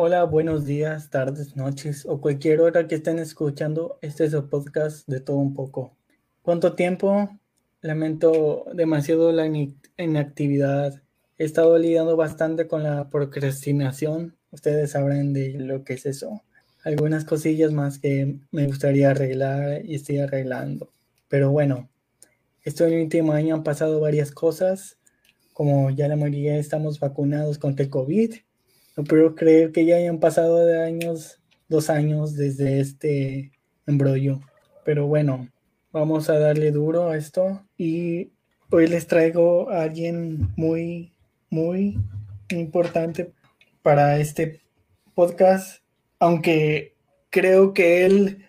Hola, buenos días, tardes, noches o cualquier hora que estén escuchando. Este es el podcast de todo un poco. ¿Cuánto tiempo? Lamento demasiado la inactividad. He estado lidiando bastante con la procrastinación. Ustedes sabrán de lo que es eso. Algunas cosillas más que me gustaría arreglar y estoy arreglando. Pero bueno, este último año han pasado varias cosas. Como ya la mayoría estamos vacunados contra el COVID no puedo creer que ya hayan pasado de años, dos años desde este embrollo. Pero bueno, vamos a darle duro a esto. Y hoy les traigo a alguien muy, muy importante para este podcast. Aunque creo que él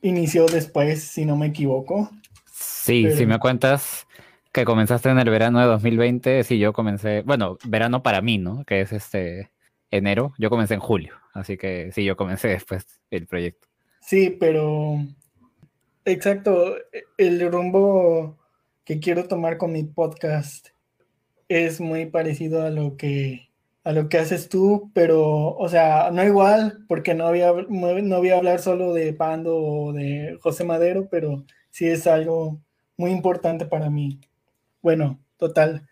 inició después, si no me equivoco. Sí, si me cuentas que comenzaste en el verano de 2020, sí, yo comencé, bueno, verano para mí, ¿no? Que es este enero, yo comencé en julio, así que sí, yo comencé después el proyecto. Sí, pero exacto, el rumbo que quiero tomar con mi podcast es muy parecido a lo que a lo que haces tú, pero, o sea, no igual, porque no voy a, no voy a hablar solo de Pando o de José Madero, pero sí es algo muy importante para mí. Bueno, total,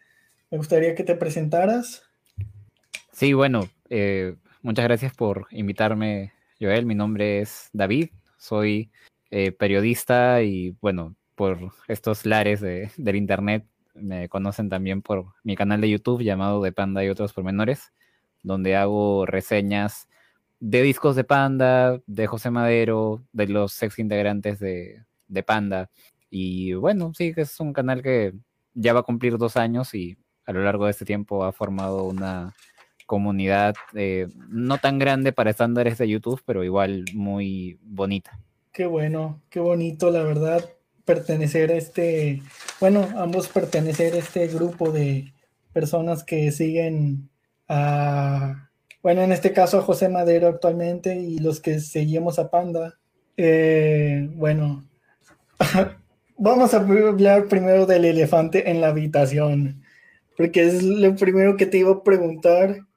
me gustaría que te presentaras. Sí, bueno, eh, muchas gracias por invitarme, Joel. Mi nombre es David, soy eh, periodista y bueno, por estos lares del internet me conocen también por mi canal de YouTube llamado De Panda y otros pormenores, donde hago reseñas de discos de Panda, de José Madero, de los ex integrantes de, de Panda. Y bueno, sí, es un canal que ya va a cumplir dos años y a lo largo de este tiempo ha formado una comunidad eh, no tan grande para estándares de YouTube, pero igual muy bonita. Qué bueno, qué bonito, la verdad, pertenecer a este, bueno, ambos pertenecer a este grupo de personas que siguen a, bueno, en este caso a José Madero actualmente y los que seguimos a Panda. Eh, bueno, vamos a hablar primero del elefante en la habitación, porque es lo primero que te iba a preguntar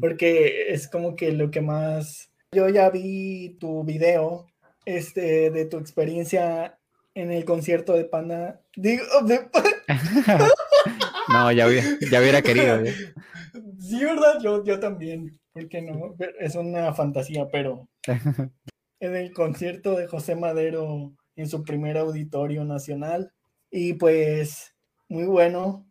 porque es como que lo que más... Yo ya vi tu video este, de tu experiencia en el concierto de Panda. Digo, no, ya hubiera, ya hubiera querido. Sí, ¿verdad? Yo, yo también. Porque no, es una fantasía, pero en el concierto de José Madero en su primer auditorio nacional. Y pues, muy bueno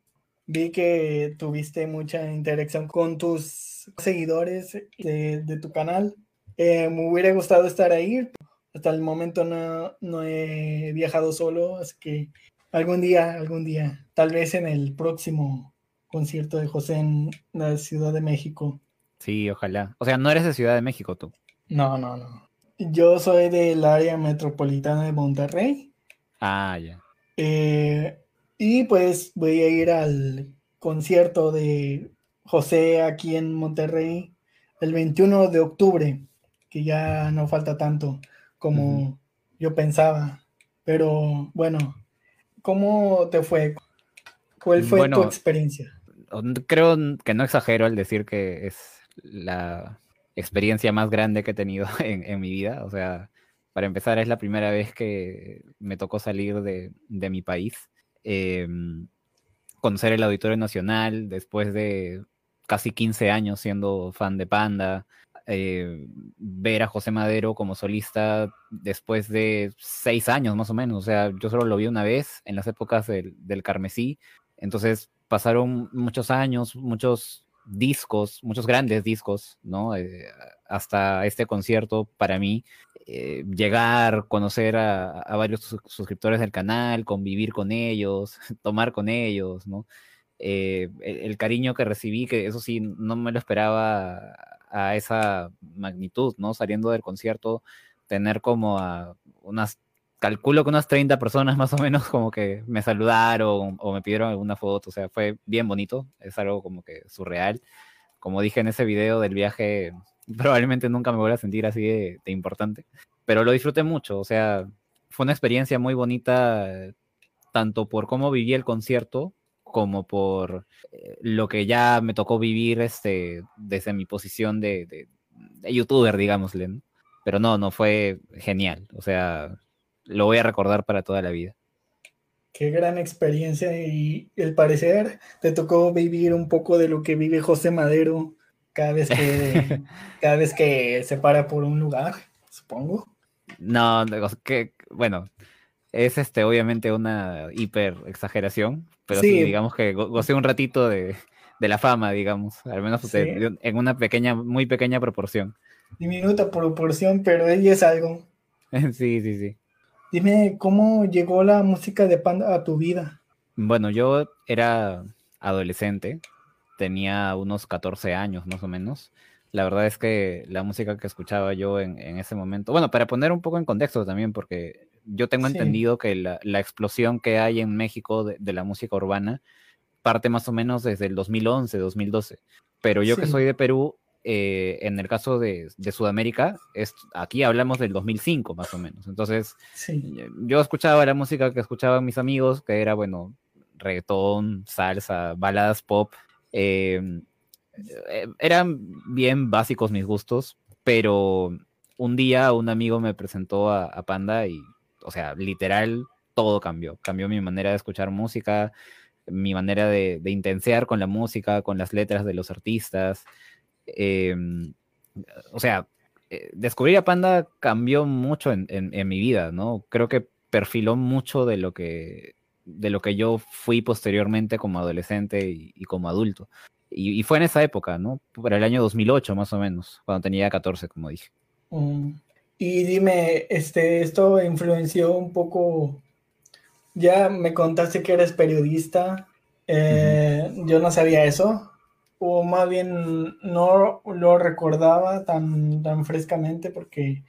vi que tuviste mucha interacción con tus seguidores de, tu canal. Eh, me hubiera gustado estar ahí. Hasta el momento no, no he viajado solo, así que algún día, algún día, tal vez en el próximo concierto de José en la Ciudad de México. Sí, ojalá. O sea, no eres de Ciudad de México tú. No, no, no. Yo soy del área metropolitana de Monterrey. Ah, ya. Eh, y pues voy a ir al concierto de José aquí en Monterrey el 21 de octubre, que ya no falta tanto como yo pensaba. Pero bueno, ¿cómo te fue? ¿Cuál fue tu experiencia? Creo que no exagero al decir que es la experiencia más grande que he tenido en, mi vida. O sea, para empezar, es la primera vez que me tocó salir de, de mi país. Em, conocer el Auditorio Nacional después de casi 15 años siendo fan de Panda, eh, ver a José Madero como solista después de seis años más o menos, o sea, yo solo lo vi una vez en las épocas del, del Carmesí, entonces pasaron muchos años, muchos discos, muchos grandes discos, ¿no? Eh, hasta este concierto para mí eh, llegar, conocer a, varios suscriptores del canal, convivir con ellos, tomar con ellos, ¿no? Eh, el, cariño que recibí, que eso sí, no me lo esperaba a esa magnitud, ¿no? Saliendo del concierto, tener como a unas, calculo que unas 30 personas más o menos como que me saludaron o me pidieron alguna foto, o sea, fue bien bonito, es algo como que surreal. Como dije en ese video del viaje probablemente nunca me voy a sentir así de, importante, pero lo disfruté mucho, o sea, fue una experiencia muy bonita, tanto por cómo viví el concierto, como por eh, lo que ya me tocó vivir este, desde mi posición de, youtuber, digámosle. Pero no, no fue genial. O sea, lo voy a recordar para toda la vida. Qué gran experiencia y el parecer te tocó vivir un poco de lo que vive José Madero cada vez que, cada vez que se para por un lugar, supongo. No, que, bueno, es este obviamente una hiper exageración, pero sí, digamos que gocé un ratito de, la fama, digamos, al menos en una pequeña, muy pequeña proporción. Diminuta proporción, pero ella es algo. sí, sí, sí. Dime, ¿cómo llegó la música de Panda a tu vida? Bueno, yo era adolescente, tenía unos 14 años más o menos. La verdad es que la música que escuchaba yo en, ese momento, bueno, para poner un poco en contexto también, porque yo tengo entendido que la, explosión que hay en México de, la música urbana parte más o menos desde el 2011, 2012. Pero yo que soy de Perú, eh, en el caso de, Sudamérica, es, aquí hablamos del 2005 más o menos. Entonces, yo escuchaba la música que escuchaban mis amigos, que era, bueno, reggaetón, salsa, baladas pop. Em, eh, eran bien básicos mis gustos, pero un día un amigo me presentó a, Panda y, o sea, literal, todo cambió. Cambió mi manera de escuchar música, mi manera de, de intensear con la música, con las letras de los artistas. Em, o sea, eh, descubrir a Panda cambió mucho en, mi vida, ¿no? Creo que perfiló mucho de lo que, de lo que yo fui posteriormente como adolescente y, como adulto. Y, fue en esa época, ¿no? Para el año 2008 más o menos, cuando tenía 14, como dije. Mm. Y dime, este, esto influenció un poco, ya me contaste que eres periodista, eh, yo no sabía eso, o más bien no lo recordaba tan, tan frescamente porque...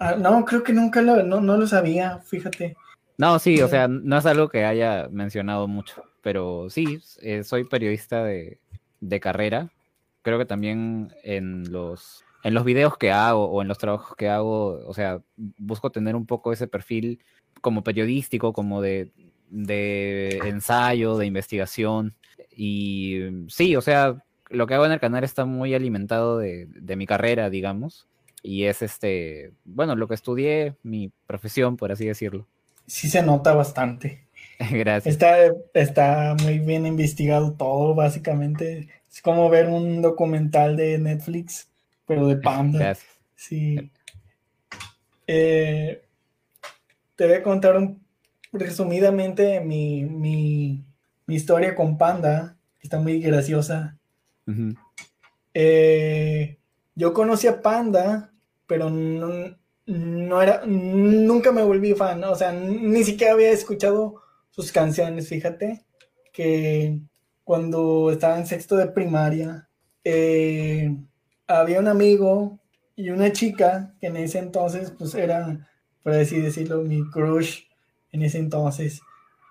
Ah, no, creo que nunca lo, no, lo sabía, fíjate. No, sí, o sea, no es algo que haya mencionado mucho, pero sí, eh, soy periodista de, carrera. Creo que también en los, en los videos que hago o en los trabajos que hago, o sea, busco tener un poco ese perfil como periodístico, como de, de ensayo, de investigación. Y sí, o sea, lo que hago en el canal está muy alimentado de, mi carrera, digamos. Y es este, bueno, lo que estudié, mi profesión, por así decirlo. Sí se nota bastante. Gracias. Está, está muy bien investigado todo, básicamente. Es como ver un documental de Netflix, pero de Panda. Gracias. Sí. Eh, te voy a contar un, resumidamente mi, mi, mi historia con Panda, que está muy graciosa. Eh, yo conocí a Panda, pero no, era, nunca me volví fan, o sea, ni siquiera había escuchado sus canciones, fíjate, que cuando estaba en sexto de primaria, eh, había un amigo y una chica que en ese entonces, pues eran, por así decirlo, mi crush en ese entonces,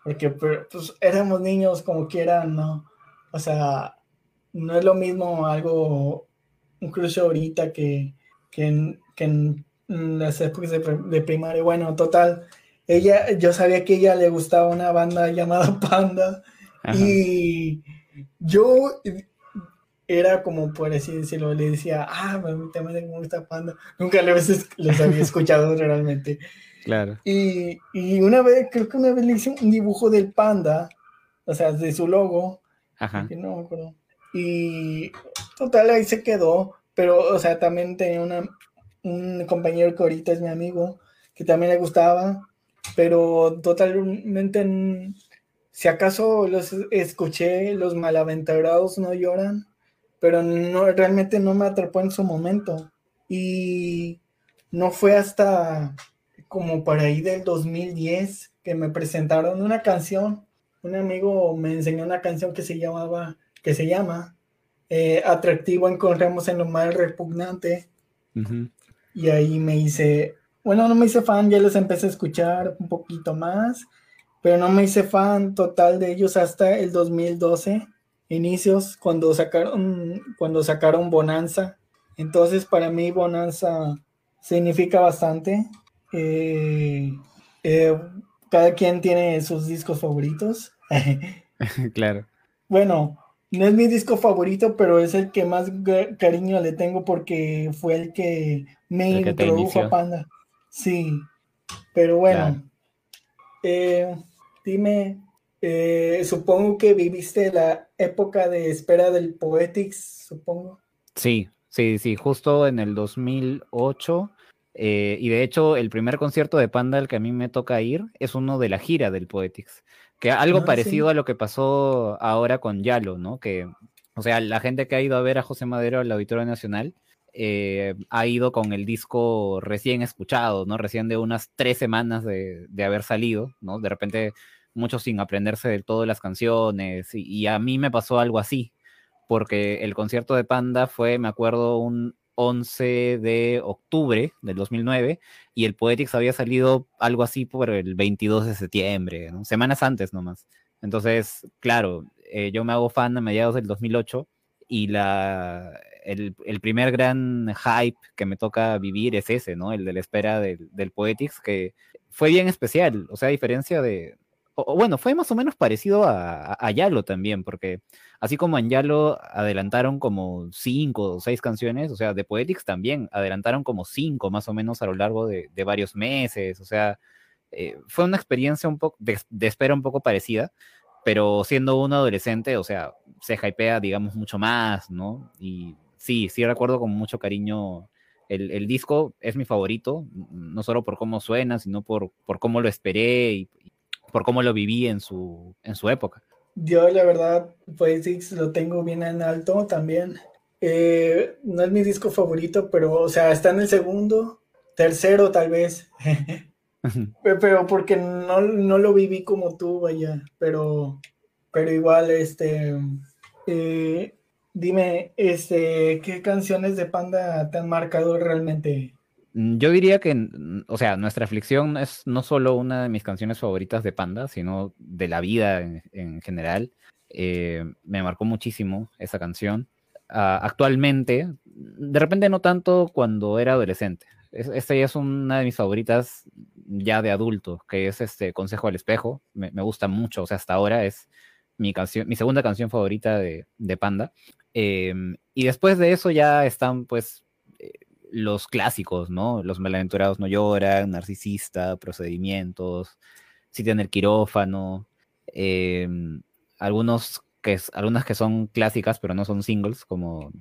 porque pues éramos niños como quieran, ¿no? O sea, no es lo mismo algo, un cruce ahorita que, que, en, que en las épocas de, primaria. Bueno, total, ella, yo sabía que a ella le gustaba una banda llamada Panda y yo era como por así decirlo, le decía, ah, también me gusta Panda. Nunca les, les había escuchado realmente. Claro. Y, y, una vez, creo que una vez le hice un dibujo del panda, o sea, de su logo. Ajá. no me acuerdo. Y total, ahí se quedó. Pero, o sea, también tenía una, un compañero que ahorita es mi amigo, que también le gustaba. Pero totalmente, si acaso los escuché, los malaventurados no lloran, pero no, realmente no me atrapó en su momento. Y no fue hasta como para ahí del 2010 que me presentaron una canción. Un amigo me enseñó una canción que se llamaba que se llama eh, Atractivo encontramos en lo más repugnante. Y ahí me hice, bueno, no me hice fan, ya los empecé a escuchar un poquito más, pero no me hice fan total de ellos hasta el 2012, inicios, cuando sacaron, cuando sacaron Bonanza. Entonces, para mí, Bonanza significa bastante. Eh, eh, cada quien tiene sus discos favoritos. claro. Bueno, no es mi disco favorito, pero es el que más cariño le tengo porque fue el que me introdujo a Panda. Sí, pero bueno. Eh, dime, eh, supongo que viviste la época de espera del Poetics, supongo. Sí, sí, sí, justo en el 2008. Eh, y de hecho, el primer concierto de Panda al que a mí me toca ir es uno de la gira del Poetics. Que algo ah, parecido a lo que pasó ahora con Yalo, ¿no? Que, o sea, la gente que ha ido a ver a José Madero al Auditorio Nacional eh, ha ido con el disco recién escuchado, ¿no? Recién de unas tres semanas de, haber salido, ¿no? De repente muchos sin aprenderse del todo las canciones y, a mí me pasó algo así, porque el concierto de Panda fue, me acuerdo, un 11 de octubre del 2009 y el Poetics había salido algo así por el 22 de septiembre, semanas antes nomás. Entonces, claro, eh, yo me hago fan a mediados del 2008 y la, el, primer gran hype que me toca vivir es ese, ¿no? El de la espera del, del Poetics, que fue bien especial, o sea, a diferencia de, bueno, fue más o menos parecido a, a, Yalo también, porque así como en Yalo adelantaron como cinco o seis canciones, o sea, de Poetics también adelantaron como cinco más o menos a lo largo de, varios meses, o sea, eh, fue una experiencia un poco de, espera un poco parecida, pero siendo uno adolescente, o sea, se hypea, digamos, mucho más, ¿no? Y sí, sí recuerdo con mucho cariño el, el, disco es mi favorito, no solo por cómo suena, sino por, por cómo lo esperé y, por cómo lo viví en su, en su época. Yo la verdad, Poetics lo tengo bien en alto también. Eh, no es mi disco favorito, pero, o sea, está en el segundo, tercero tal vez. pero porque no, lo viví como tú, vaya. Pero, pero igual, este, eh, dime, este, ¿qué canciones de Panda te han marcado realmente? Mm, yo diría que, o sea, Nuestra aflicción es no solo una de mis canciones favoritas de Panda, sino de la vida en, general. Eh, me marcó muchísimo esa canción. Ah, actualmente, de repente no tanto cuando era adolescente. esta ya es una de mis favoritas ya de adulto, que es este Consejo al Espejo. Me, gusta mucho, o sea, hasta ahora es mi, mi segunda canción favorita de, Panda. Em, y después de eso ya están pues los clásicos, ¿no? Los malaventurados no lloran, narcisista, procedimientos, si tiene el quirófano, em, algunos que, algunas que son clásicas pero no son singles, como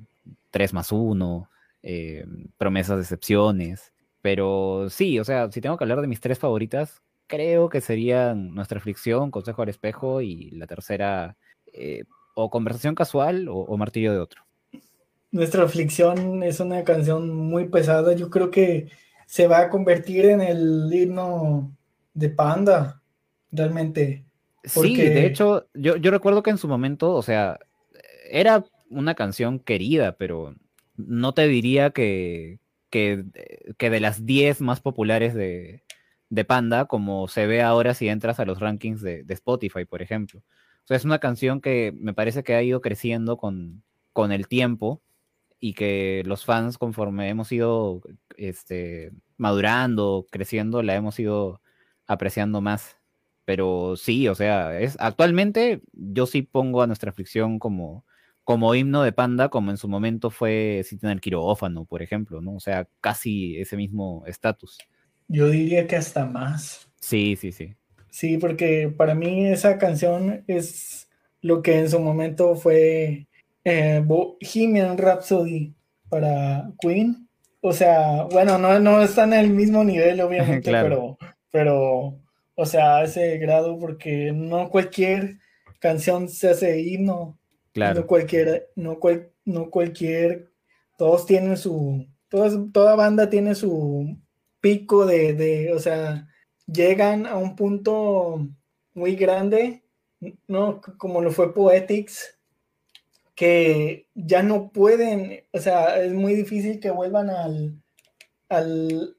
3 más 1, em, promesas de excepciones. Pero sí, o sea, si tengo que hablar de mis tres favoritas, creo que serían Nuestra aflicción, Consejo al espejo y la tercera, eh, o Conversación casual o Martillo de otro. Nuestra aflicción es una canción muy pesada. Yo creo que se va a convertir en el himno de Panda, realmente. Sí, de hecho, yo, yo recuerdo que en su momento, o sea, era una canción querida, pero no te diría que, que, de las 10 más populares de, de, Panda, como se ve ahora si entras a los rankings de, de, Spotify, por ejemplo. O sea, es una canción que me parece que ha ido creciendo con, con el tiempo y que los fans conforme hemos ido este, madurando, creciendo, la hemos ido apreciando más. Pero sí, o sea, es actualmente yo sí pongo a nuestra aflicción como, como himno de Panda, como en su momento fue en el quirófano, por ejemplo, ¿no? O sea, casi ese mismo estatus. Yo diría que hasta más. Sí, sí, sí. Sí, porque para mí esa canción es lo que en su momento fue eh, Bohemian Rhapsody para Queen. O sea, bueno, no, no están en el mismo nivel, obviamente, pero, pero, o sea, a ese grado, porque no cualquier canción se hace himno. Claro. No cualquier, no, no cualquier, todos tienen su, toda banda tiene su pico de, de, o sea, llegan a un punto muy grande, ¿no? Como lo fue Poetics, que ya no pueden, o sea, es muy difícil que vuelvan al, al,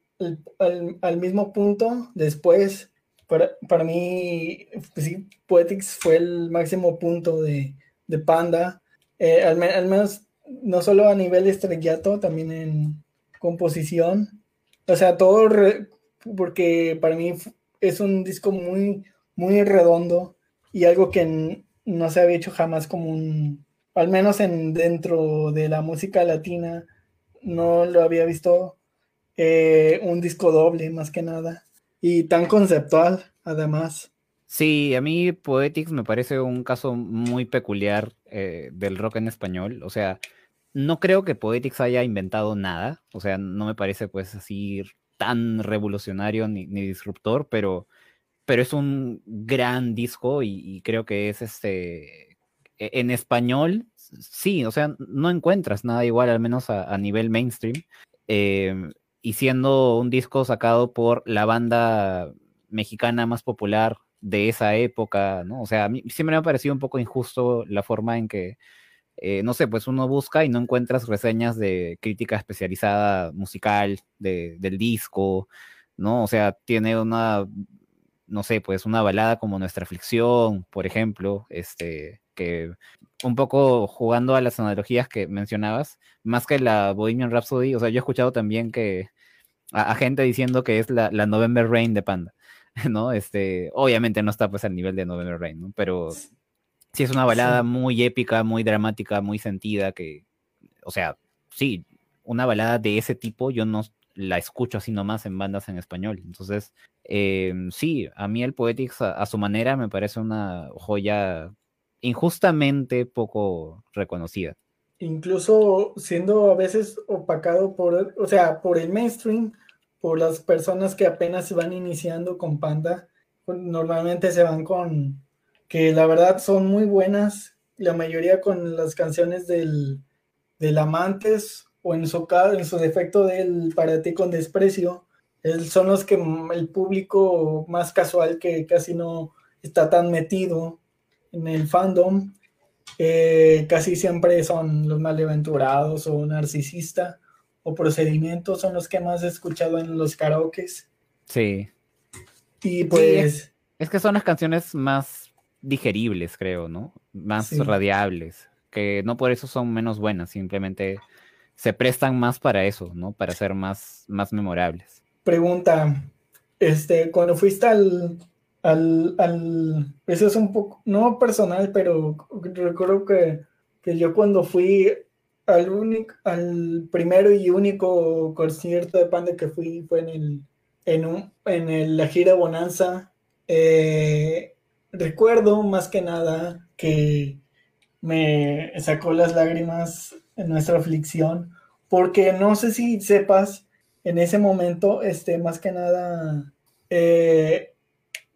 al, mismo punto después. Para, para mí, pues sí, Poetics fue el máximo punto de, de Panda, eh, al, menos no solo a nivel estrellato, también en composición. O sea, todo, porque para mí es un disco muy, muy redondo y algo que no se había hecho jamás como un al menos en dentro de la música latina, no lo había visto eh, un disco doble más que nada y tan conceptual además. Sí, a mí Poetics me parece un caso muy peculiar eh, del rock en español. O sea, no creo que Poetics haya inventado nada. O sea, no me parece pues así tan revolucionario ni, disruptor, pero, pero es un gran disco y, creo que es este... E, en español, sí, o sea, no encuentras nada igual, al menos a, nivel mainstream. Em, y siendo un disco sacado por la banda mexicana más popular de esa época, ¿no? O sea, a mí siempre me ha parecido un poco injusto la forma en que, eh, no sé, pues uno busca y no encuentras reseñas de crítica especializada musical del disco, ¿no? O sea, tiene una, no sé, pues una balada como Nuestra Aflicción, por ejemplo, este, que un poco jugando a las analogías que mencionabas, más que la Bohemian Rhapsody, o sea, yo he escuchado también que a, gente diciendo que es la, la November Rain de Panda. ¿no? Este, obviamente no está pues al nivel de November Rain, ¿no? Pero sí es una balada muy épica, muy dramática, muy sentida, que, o sea, sí, una balada de ese tipo yo no la escucho así nomás en bandas en español. Entonces, em, sí, a mí el Poetics a, su manera me parece una joya injustamente poco reconocida. Incluso siendo a veces opacado por, o sea, por el mainstream, por las personas que apenas se van iniciando con Panda, normalmente se van con que la verdad son muy buenas, la mayoría con las canciones del, del Amantes o en su, en su defecto del Para ti con desprecio, son los que el público más casual que casi no está tan metido en el fandom, eh, casi siempre son los malaventurados o narcisista o procedimientos son los que más he escuchado en los karaokes. Sí. Y pues... es, que son las canciones más digeribles, creo, ¿no? Más radiables, que no por eso son menos buenas, simplemente se prestan más para eso, ¿no? Para ser más, más memorables. Pregunta, este, cuando fuiste al, al, al, eso es un poco, no personal, pero recuerdo que, que yo cuando fui al único, al primero y único concierto de Panda que fui fue en el, en, un, en la gira Bonanza. Eh, recuerdo más que nada que me sacó las lágrimas en nuestra aflicción, porque no sé si sepas, en ese momento, este, más que nada, eh,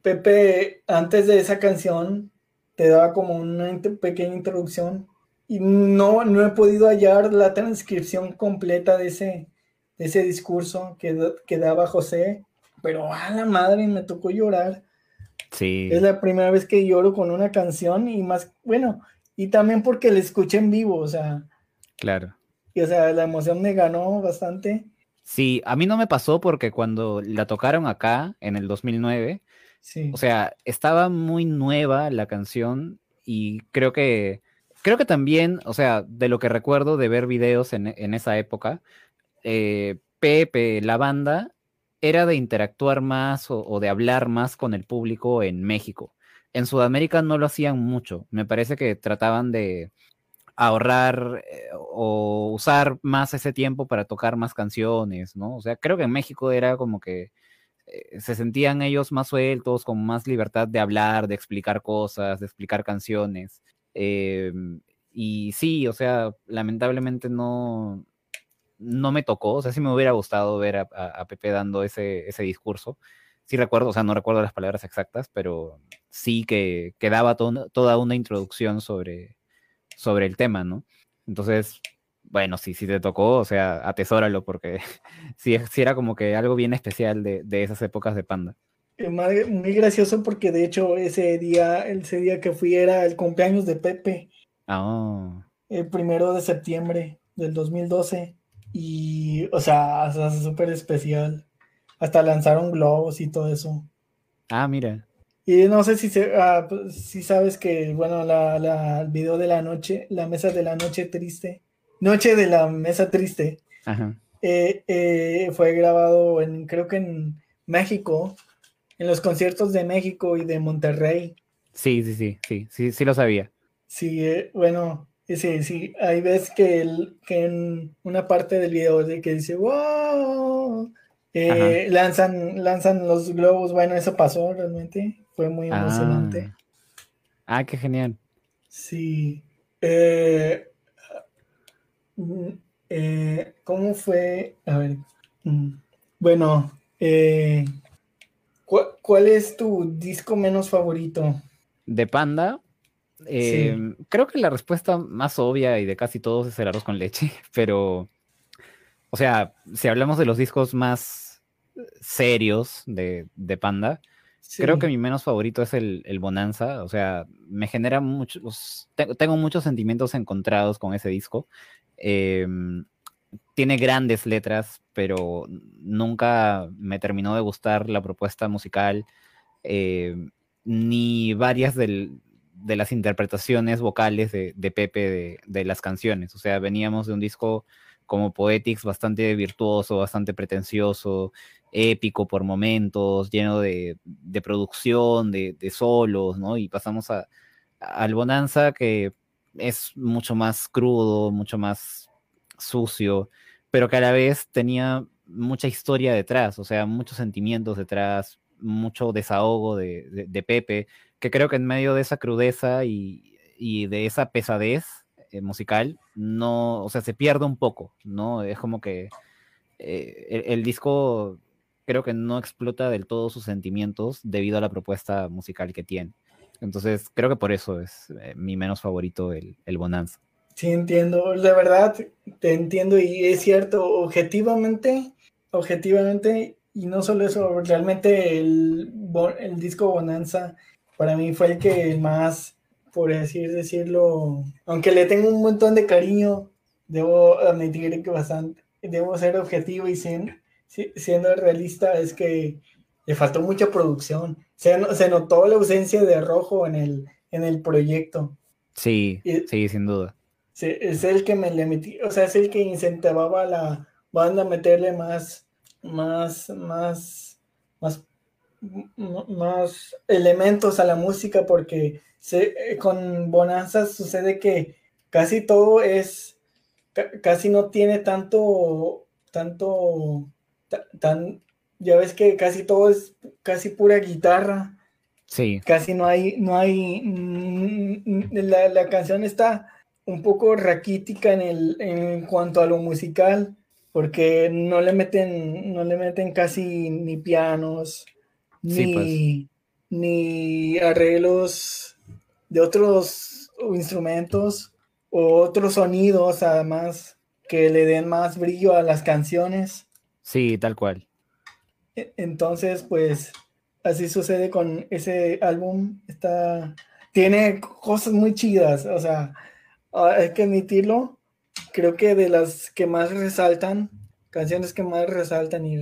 Pepe, antes de esa canción, te daba como una pequeña introducción y no, no he podido hallar la transcripción completa de ese, ese discurso que, que daba José, pero a la madre me tocó llorar. Sí. Es la primera vez que lloro con una canción y más, bueno, y también porque la escuché en vivo, o sea. Claro. Y o sea, la emoción me ganó bastante. Sí, a mí no me pasó porque cuando la tocaron acá en el 2009, o sea, estaba muy nueva la canción y creo que creo que también, o sea, de lo que recuerdo de ver videos en, esa época, eh, Pepe, la banda, era de interactuar más o, de hablar más con el público en México. En Sudamérica no lo hacían mucho. Me parece que trataban de ahorrar eh, o usar más ese tiempo para tocar más canciones, ¿no? O sea, creo que en México era como que eh, se sentían ellos más sueltos, con más libertad de hablar, de explicar cosas, de explicar canciones. Em, y sí, o sea, lamentablemente no, no me tocó, o sea, sí me hubiera gustado ver a, Pepe dando ese, ese discurso. Sí recuerdo, o sea, no recuerdo las palabras exactas, pero sí que, quedaba daba toda una introducción sobre, sobre el tema, ¿no? Entonces, bueno, sí, sí te tocó, o sea, atesóralo porque sí, sí era como que algo bien especial de, de esas épocas de Panda. Muy gracioso porque de hecho ese día, ese día que fui era el cumpleaños de Pepe. Ah. El primero de septiembre del 2012. Y, o sea, súper especial. Hasta lanzaron globos y todo eso. Ah, mira. Y no sé si, se, pues, si sabes que, bueno, la, la, el video de la noche, la mesa de la noche triste, noche de la mesa triste, eh, eh, fue grabado en, creo que en México, en los conciertos de México y de Monterrey. Sí, sí, sí, sí, sí, sí lo sabía. Sí, eh, bueno, Sí, sí, hay veces que, el, que en una parte del video de que dice, wow, lanzan, lanzan los globos, bueno, eso pasó realmente, fue muy emocionante. Ah, ah qué genial. Sí. Eh, eh, ¿Cómo fue? A ver. Mm, bueno, ¿cuál es tu disco menos favorito? De Panda, Em, creo que la respuesta más obvia y de casi todos es el arroz con leche, pero, o sea, si hablamos de los discos más serios de, Panda, creo que mi menos favorito es el, Bonanza, o sea, me genera muchos, tengo muchos sentimientos encontrados con ese disco. Em, tiene grandes letras, pero nunca me terminó de gustar la propuesta musical, em, ni varias de las interpretaciones vocales de, Pepe de, las canciones. O sea, veníamos de un disco como Poetics bastante virtuoso, bastante pretencioso, épico por momentos, lleno de, producción, de, solos, ¿no? Y pasamos a, al Bonanza que es mucho más crudo, mucho más sucio, pero que a la vez tenía mucha historia detrás, o sea, muchos sentimientos detrás, mucho desahogo de Pepe, que creo que en medio de esa crudeza y, de esa pesadez eh, musical, no, o sea, se pierde un poco, ¿no? Es como que eh, el, disco creo que no explota del todo sus sentimientos debido a la propuesta musical que tiene. Entonces, creo que por eso es eh, mi menos favorito el, el Bonanza. Sí, entiendo. De verdad, te entiendo y es cierto, objetivamente, objetivamente, y no solo eso, realmente el, el disco Bonanza para mí fue el que más, por así decirlo, aunque le tengo un montón de cariño, debo admitir que bastante, debo ser objetivo y siendo realista, es que le faltó mucha producción. Se, se notó la ausencia de rojo en el, en el proyecto. Sí, sí, sin duda. es el que me le metí, o sea, es el que incentivaba a la banda a meterle más, más, más, más más elementos a la música porque se, con Bonanza sucede que casi todo es, casi no tiene tanto, tanto, tan, ya ves que casi todo es casi pura guitarra. Sí. Casi no hay, no hay, mm, la, la canción está un poco raquítica en, el, en cuanto a lo musical, porque no le meten, no le meten casi ni pianos, pues. ni, arreglos de otros instrumentos o otros sonidos, además, que le den más brillo a las canciones. Sí, tal cual. Entonces, pues, así sucede con ese álbum. Está, tiene cosas muy chidas, o sea, ah, hay que admitirlo. Creo que de las que más resaltan, canciones que más resaltan y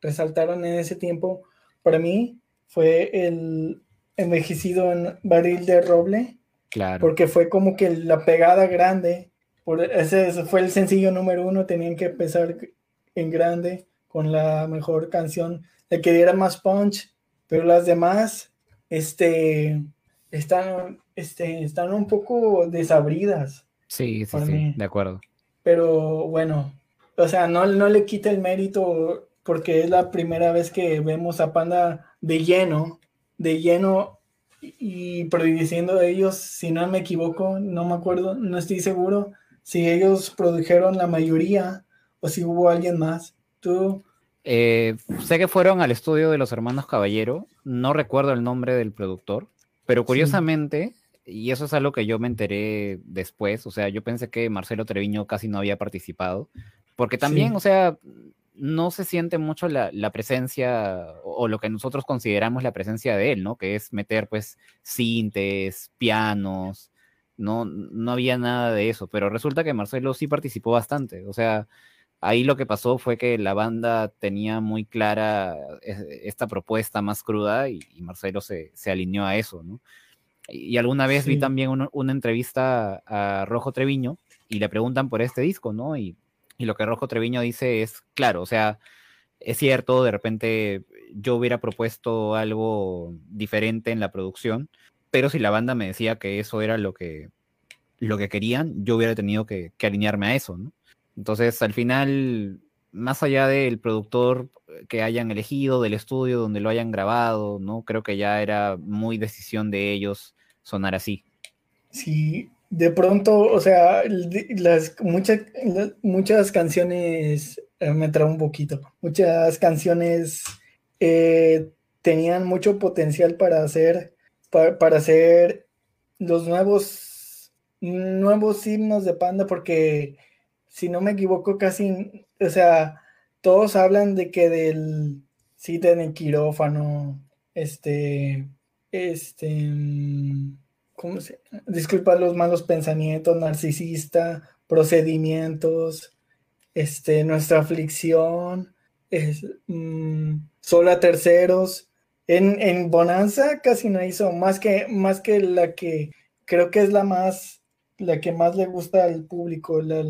resaltaron en ese tiempo, para mí fue el envejecido en barril de roble. Claro. Porque fue como que la pegada grande. Por ese, fue el sencillo número uno. Tenían que empezar en grande con la mejor canción, de que diera más punch. Pero las demás, este, están, este, están un poco desabridas. Sí, sí, sí, de acuerdo. Pero bueno, o sea, no, no le quita el mérito porque es la primera vez que vemos a Panda de lleno, de lleno y produciendo de ellos, si no me equivoco, no me acuerdo, no estoy seguro si ellos produjeron la mayoría o si hubo alguien más. ¿Tú? Eh, sé que fueron al estudio de los hermanos Caballero, no recuerdo el nombre del productor, pero curiosamente, y eso es algo que yo me enteré después, o sea, yo pensé que Marcelo Treviño casi no había participado, porque también, o sea, no se siente mucho la, presencia o, lo que nosotros consideramos la presencia de él, ¿no? Que es meter pues sintes, pianos, no, no había nada de eso, pero resulta que Marcelo sí participó bastante, o sea, ahí lo que pasó fue que la banda tenía muy clara eh, esta propuesta más cruda y, Marcelo se, alineó a eso, ¿no? Y, alguna vez vi también una entrevista a Rojo Treviño y le preguntan por este disco, ¿no? Y y lo que Rojo Treviño dice es, claro, o sea, es cierto, de repente yo hubiera propuesto algo diferente en la producción, pero si la banda me decía que eso era lo que lo que querían, yo hubiera tenido que, que alinearme a eso, ¿no? Entonces, al final, más allá del productor que hayan elegido, del estudio donde lo hayan grabado, ¿no? Creo que ya era muy decisión de ellos sonar así. Sí, de pronto, o sea, las muchas, muchas canciones, eh, me trae un poquito, muchas canciones eh, tenían mucho potencial para hacer, para, hacer los nuevos, nuevos himnos de Panda, porque si no me equivoco, casi, o sea, todos hablan de que del sí en quirófano, este, este, ¿cómo se? Disculpa los malos pensamientos, narcisista, procedimientos, este, nuestra aflicción, es, mm, a terceros. En, en, Bonanza casi no hizo más que, más que la que creo que es la más, la que más le gusta al público, la,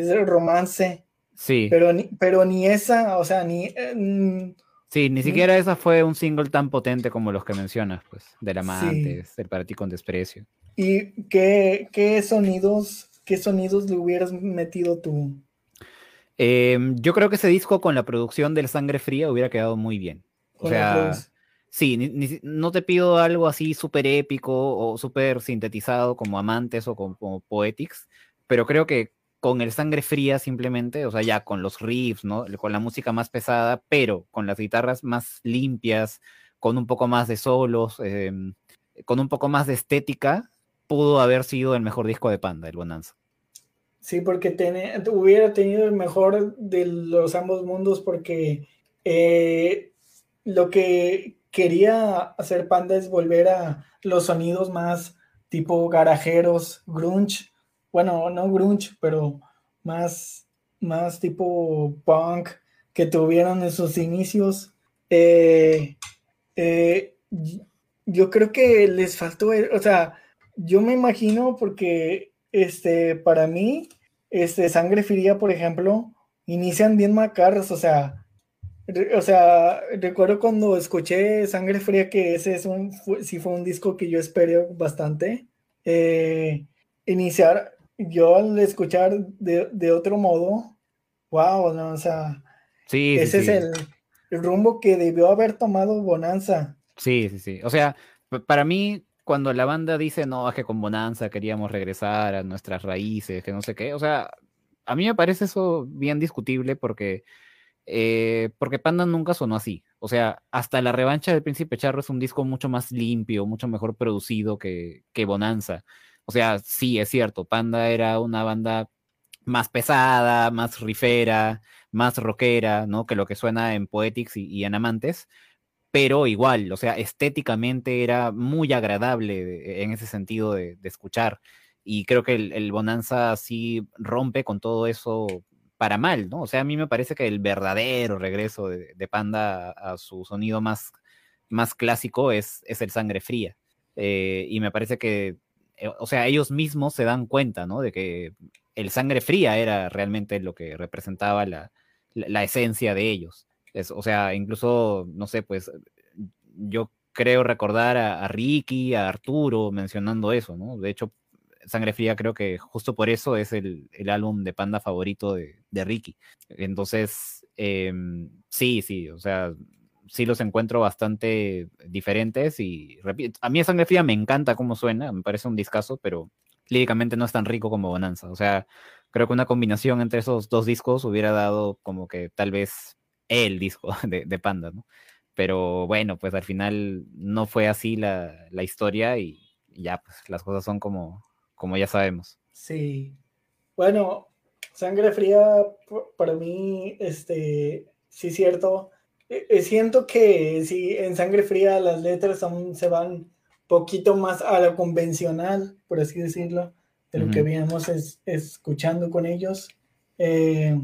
es el romance. Sí. Pero ni, pero ni esa, o sea, ni. Eh, sí, ni siquiera esa fue un single tan potente como los que mencionas, pues, del amante, del para ti con desprecio. ¿Y qué, qué, sonidos, qué sonidos le hubieras metido tú? Em, yo creo que ese disco con la producción del Sangre Fría hubiera quedado muy bien. O sea, sí, no te pido algo así súper épico o súper sintetizado como Amantes o como Poetics, pero creo que con el sangre fría simplemente, o sea, ya con los riffs, ¿no? Con la música más pesada, pero con las guitarras más limpias, con un poco más de solos, em, con un poco más de estética, pudo haber sido el mejor disco de Panda, el Bonanza. Sí, porque hubiera tenido el mejor de los ambos mundos porque eh, lo que quería hacer Panda es volver a los sonidos más tipo garajeros, grunge, bueno, no grunge, pero más, más tipo punk que tuvieron en sus inicios. Eh, eh, yo creo que les faltó, o sea, yo me imagino porque este, para mí, este, Sangre Fría, por ejemplo, inician bien macarros, o sea, o sea, recuerdo cuando escuché Sangre Fría que ese es un, sí fue un disco que yo esperé bastante. Eh, iniciar, yo al escuchar de, otro modo, wow, no, o sea, ese es el, rumbo que debió haber tomado Bonanza. Sí, sí, sí. O sea, para mí, cuando la banda dice, no, es que con Bonanza queríamos regresar a nuestras raíces, que no sé qué, o sea, a mí me parece eso bien discutible porque, eh, porque Panda nunca sonó así. O sea, hasta la revancha del Príncipe Charro es un disco mucho más limpio, mucho mejor producido que, que Bonanza. O sea, sí, es cierto, Panda era una banda más pesada, más rifera, más rockera, ¿no? Que lo que suena en Poetics y, en Amantes, pero igual, o sea, estéticamente era muy agradable en ese sentido de, escuchar. Y creo que el, Bonanza sí rompe con todo eso para mal, ¿no? O sea, a mí me parece que el verdadero regreso de, Panda a, su sonido más, más clásico es, es el sangre fría. Eh, y me parece que o sea, ellos mismos se dan cuenta, ¿no? De que el sangre fría era realmente lo que representaba la, esencia de ellos. o sea, incluso, no sé, pues yo creo recordar a, Ricky, a Arturo mencionando eso, ¿no? De hecho, Sangre Fría creo que justo por eso es el, álbum de Panda favorito de, Ricky. Entonces, em, sí, sí, o sea, sí los encuentro bastante diferentes y a mí Sangre Fría me encanta cómo suena, me parece un discazo, pero líricamente no es tan rico como Bonanza. O sea, creo que una combinación entre esos dos discos hubiera dado como que tal vez el disco de, Panda, ¿no? Pero bueno, pues al final no fue así la, historia y, ya, pues las cosas son como, como ya sabemos. Sí. Bueno, Sangre Fría para mí, este, sí cierto, siento que si en sangre fría las letras aún se van poquito más a lo convencional, por así decirlo, de lo que veníamos es, escuchando con ellos. Eh,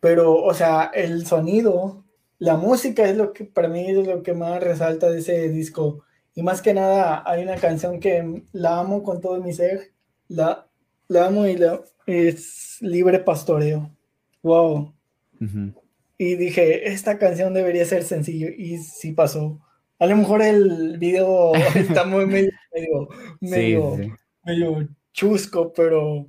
pero, o sea, el sonido, la música es lo que para mí es lo que más resalta de ese disco. Y más que nada, hay una canción que la amo con todo mi ser. La, la amo y la, es Libre Pastoreo. Wow y dije, esta canción debería ser sencillo y sí pasó. A lo mejor el video está muy medio, medio, medio, chusco, pero,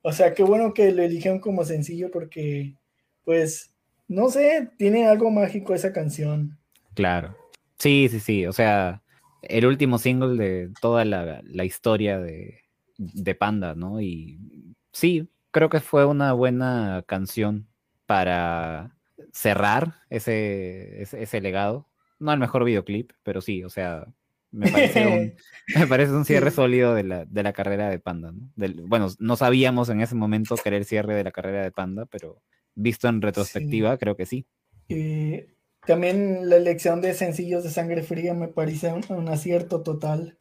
o sea, qué bueno que lo eligieron como sencillo porque, pues, no sé, tiene algo mágico esa canción. Claro. Sí, sí, sí. O sea, el último single de toda la, historia de, de, Panda, ¿no? Y sí, creo que fue una buena canción para cerrar ese, ese, legado. No el mejor videoclip, pero sí, o sea, me parece un, me parece un cierre sólido de la, de la, carrera de Panda. ¿no? bueno, no sabíamos en ese momento que era el cierre de la carrera de Panda, pero visto en retrospectiva, creo que sí. también la elección de sencillos de Sangre Fría me parece un, acierto total.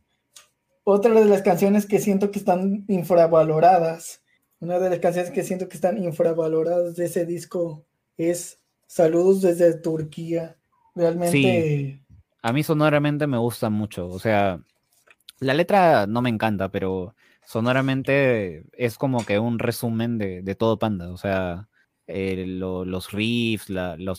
Otra de las canciones que siento que están infravaloradas, una de las canciones que siento que están infravaloradas de ese disco es Saludos desde Turquía. Realmente... A mí sonoramente me gusta mucho, o sea, la letra no me encanta, pero sonoramente es como que un resumen de, de todo Panda, o sea, eh, los riffs, la, la,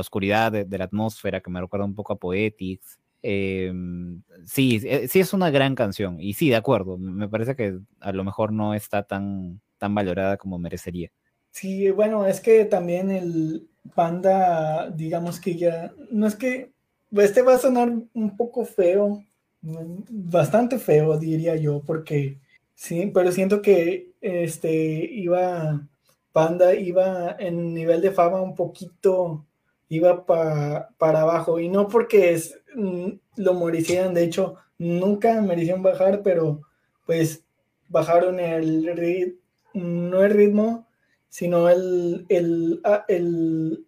oscuridad de, la atmósfera que me recuerda un poco a Poetics. Em, sí, eh, sí es una gran canción y sí, de acuerdo, me parece que a lo mejor no está tan, tan valorada como merecería. Sí, bueno, es que también el Panda, digamos que ya, no es que, este va a sonar un poco feo, bastante feo diría yo, porque sí, pero siento que este iba Panda iba en nivel de fama un poquito, iba para abajo. Y no porque es, mm, lo merecieran, de hecho, nunca merecieron bajar, pero pues bajaron el ritmo, no el ritmo, sino el, el, ah, el,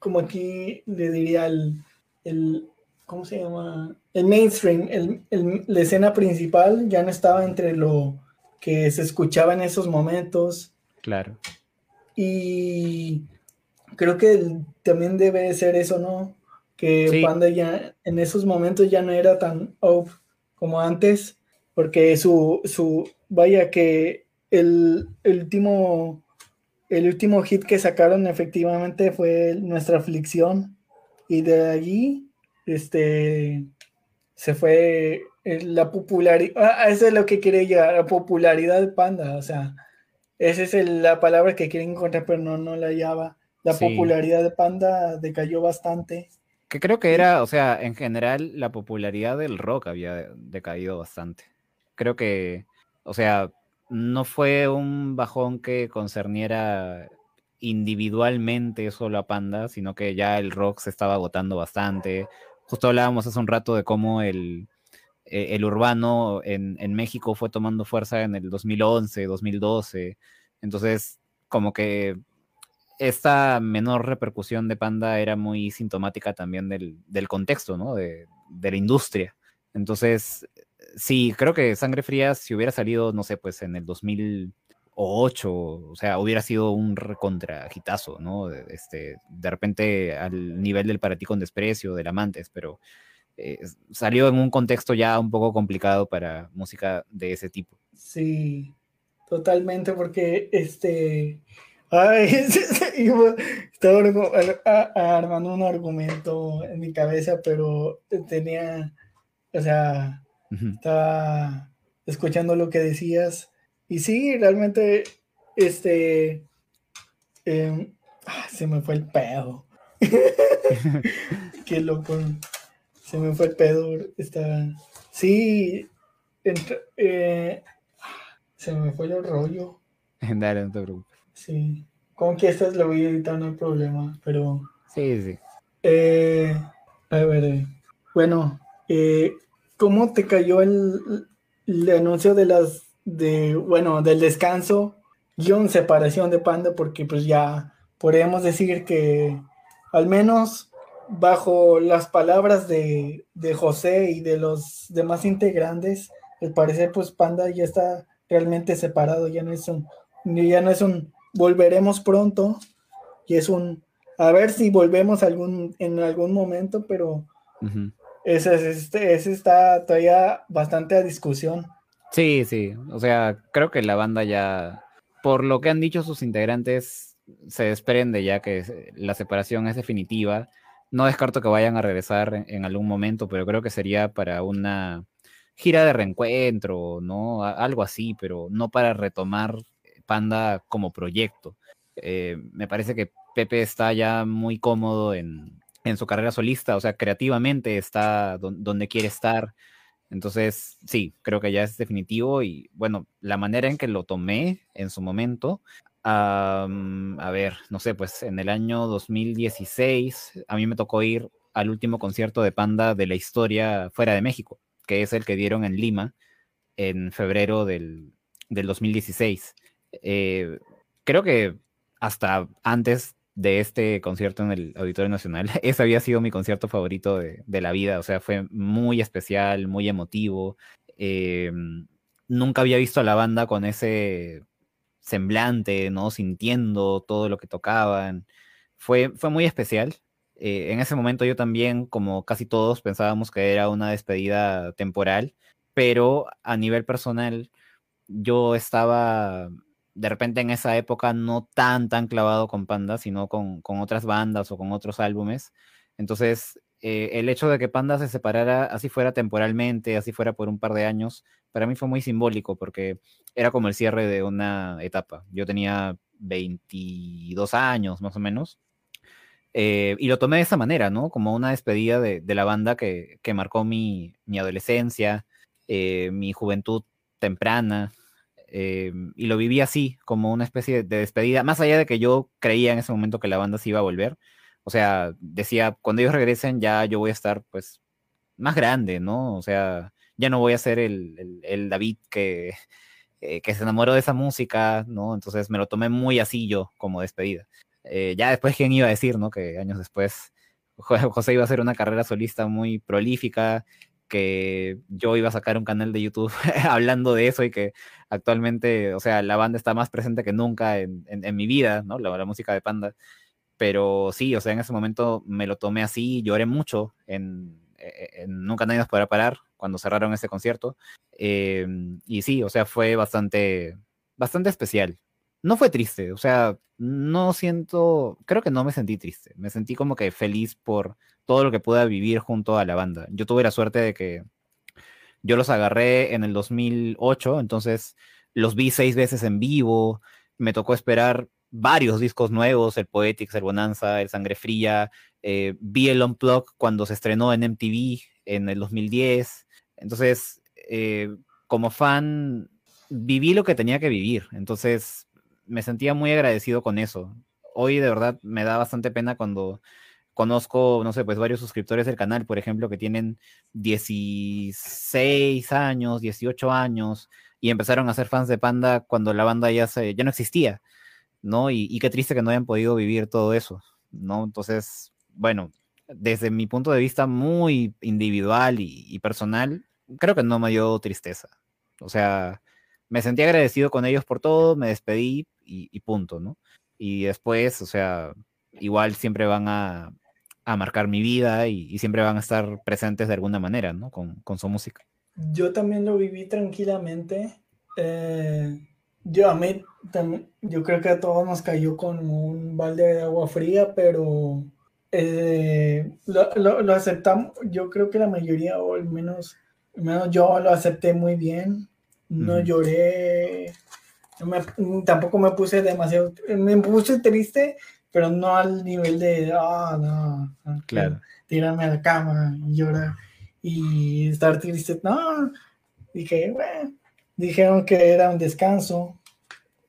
como aquí le diría, el, el ¿cómo se llama? El mainstream, el, la escena principal ya no estaba entre lo que se escuchaba en esos momentos Claro. Y creo que también debe ser eso, ¿no? Que Panda ya en esos momentos ya no era tan off como antes, porque su, su vaya que el, último el último hit que sacaron efectivamente fue Nuestra Aflicción y de allí este se fue eh, la popularidad, ah, eso es lo que quiere llegar, la popularidad de Panda, o sea, esa es la palabra que quieren encontrar, pero no, no la hallaba. La popularidad de Panda decayó bastante. Que creo que era, o sea, en general la popularidad del rock había decaído bastante. Creo que, o sea, no fue un bajón que concerniera individualmente solo a Panda, sino que ya el rock se estaba agotando bastante. Justo hablábamos hace un rato de cómo el, eh, el urbano en, México fue tomando fuerza en el 2011, 2012. Entonces, como que esta menor repercusión de Panda era muy sintomática también del, contexto, ¿no? De, la industria. Entonces, sí, creo que Sangre Fría, si hubiera salido, no sé, pues en el 2008, o sea, hubiera sido un recontrajitazo, ¿no? Este, de repente al nivel del Para ti con desprecio, del Amantes, pero eh, salió en un contexto ya un poco complicado para música de ese tipo. Sí, totalmente, porque este... Ay, estaba armando un argumento en mi cabeza, pero tenía, o sea, estaba escuchando lo que decías. Y sí, realmente, este, em, ah, se me fue el pedo. Qué loco. Se me fue el pedo. Está. Sí. Eh, se me fue el rollo. Dale, no te preocupes. Sí. Con que estas lo voy a editar, no hay problema. Pero. Sí, sí. Eh, a ver. Eh, bueno. ¿Cómo te cayó el, anuncio de las. de. bueno, del descanso? Guión separación de Panda, porque pues ya podemos decir que al menos bajo las palabras de, José y de los demás integrantes, al parecer pues Panda ya está realmente separado, ya no es un, ya no es un volveremos pronto, y es un a ver si volvemos algún, en algún momento, pero ese, este, ese está todavía bastante a discusión. Sí, sí, o sea, creo que la banda ya, por lo que han dicho sus integrantes, se desprende ya que la separación es definitiva no descarto que vayan a regresar en, algún momento, pero creo que sería para una gira de reencuentro, ¿no? algo así, pero no para retomar Panda como proyecto. Eh, me parece que Pepe está ya muy cómodo en, en su carrera solista, o sea, creativamente está donde quiere estar. Entonces, sí, creo que ya es definitivo y bueno, la manera en que lo tomé en su momento, a ver, no sé, pues en el año 2016 a mí me tocó ir al último concierto de Panda de la historia fuera de México, que es el que dieron en Lima en febrero del, 2016. Eh, creo que hasta antes de este concierto en el Auditorio Nacional. Ese había sido mi concierto favorito de, la vida, o sea, fue muy especial, muy emotivo. Em, nunca había visto a la banda con ese semblante, ¿no? Sintiendo todo lo que tocaban. Fue, fue muy especial. Eh, en ese momento yo también, como casi todos, pensábamos que era una despedida temporal, pero a nivel personal yo estaba de repente en esa época no tan, tan clavado con Panda, sino con, otras bandas o con otros álbumes. Entonces, eh, el hecho de que Panda se separara, así fuera temporalmente, así fuera por un par de años, para mí fue muy simbólico porque era como el cierre de una etapa. Yo tenía 22 años más o menos. Eh, y lo tomé de esa manera, ¿no? Como una despedida de, la banda que, marcó mi, adolescencia, eh, mi juventud temprana, eh, y lo viví así, como una especie de despedida, más allá de que yo creía en ese momento que la banda se iba a volver. O sea, decía, cuando ellos regresen ya yo voy a estar pues más grande, ¿no? O sea, ya no voy a ser el, el, David que, eh, que se enamoró de esa música, ¿no? Entonces me lo tomé muy así yo, como despedida. Eh, ya después, ¿quién iba a decir, ¿no? Que años después José iba a hacer una carrera solista muy prolífica, que yo iba a sacar un canal de YouTube hablando de eso y que actualmente, o sea, la banda está más presente que nunca en, mi vida, ¿no? La, música de Panda. Pero sí, o sea, en ese momento me lo tomé así, lloré mucho en, e, Nunca Nadie nos podrá parar cuando cerraron ese concierto. Em, y sí, o sea, fue bastante, bastante especial. No fue triste, o sea, no siento, creo que no me sentí triste, me sentí como que feliz por todo lo que pueda vivir junto a la banda. Yo tuve la suerte de que yo los agarré en el 2008, entonces los vi seis veces en vivo, me tocó esperar varios discos nuevos, el Poetics, el Bonanza, el Sangre Fría, eh, vi el Unplug cuando se estrenó en MTV en el 2010, entonces eh, como fan viví lo que tenía que vivir, entonces me sentía muy agradecido con eso. Hoy de verdad me da bastante pena cuando conozco, no sé, pues varios suscriptores del canal, por ejemplo, que tienen 16 años, 18 años y empezaron a ser fans de Panda cuando la banda ya, se, ya no existía, ¿no? Y, qué triste que no hayan podido vivir todo eso, ¿no? Entonces, bueno, desde mi punto de vista muy individual y, personal, creo que no me dio tristeza. O sea, me sentí agradecido con ellos por todo, me despedí y, y punto, ¿no? Y después, o sea, igual siempre van a, a marcar mi vida y, siempre van a estar presentes de alguna manera, ¿no? Con, con su música. Yo también lo viví tranquilamente. Eh, yo a mí, también, yo creo que a todos nos cayó con un balde de agua fría, pero eh, lo, lo, aceptamos. Yo creo que la mayoría, o al menos, al menos yo lo acepté muy bien. No lloré, tampoco me puse demasiado, me puse triste, pero no al nivel de, ah, no, claro. tirarme a la cama y llorar y estar triste. No, dije, bueno, dijeron que era un descanso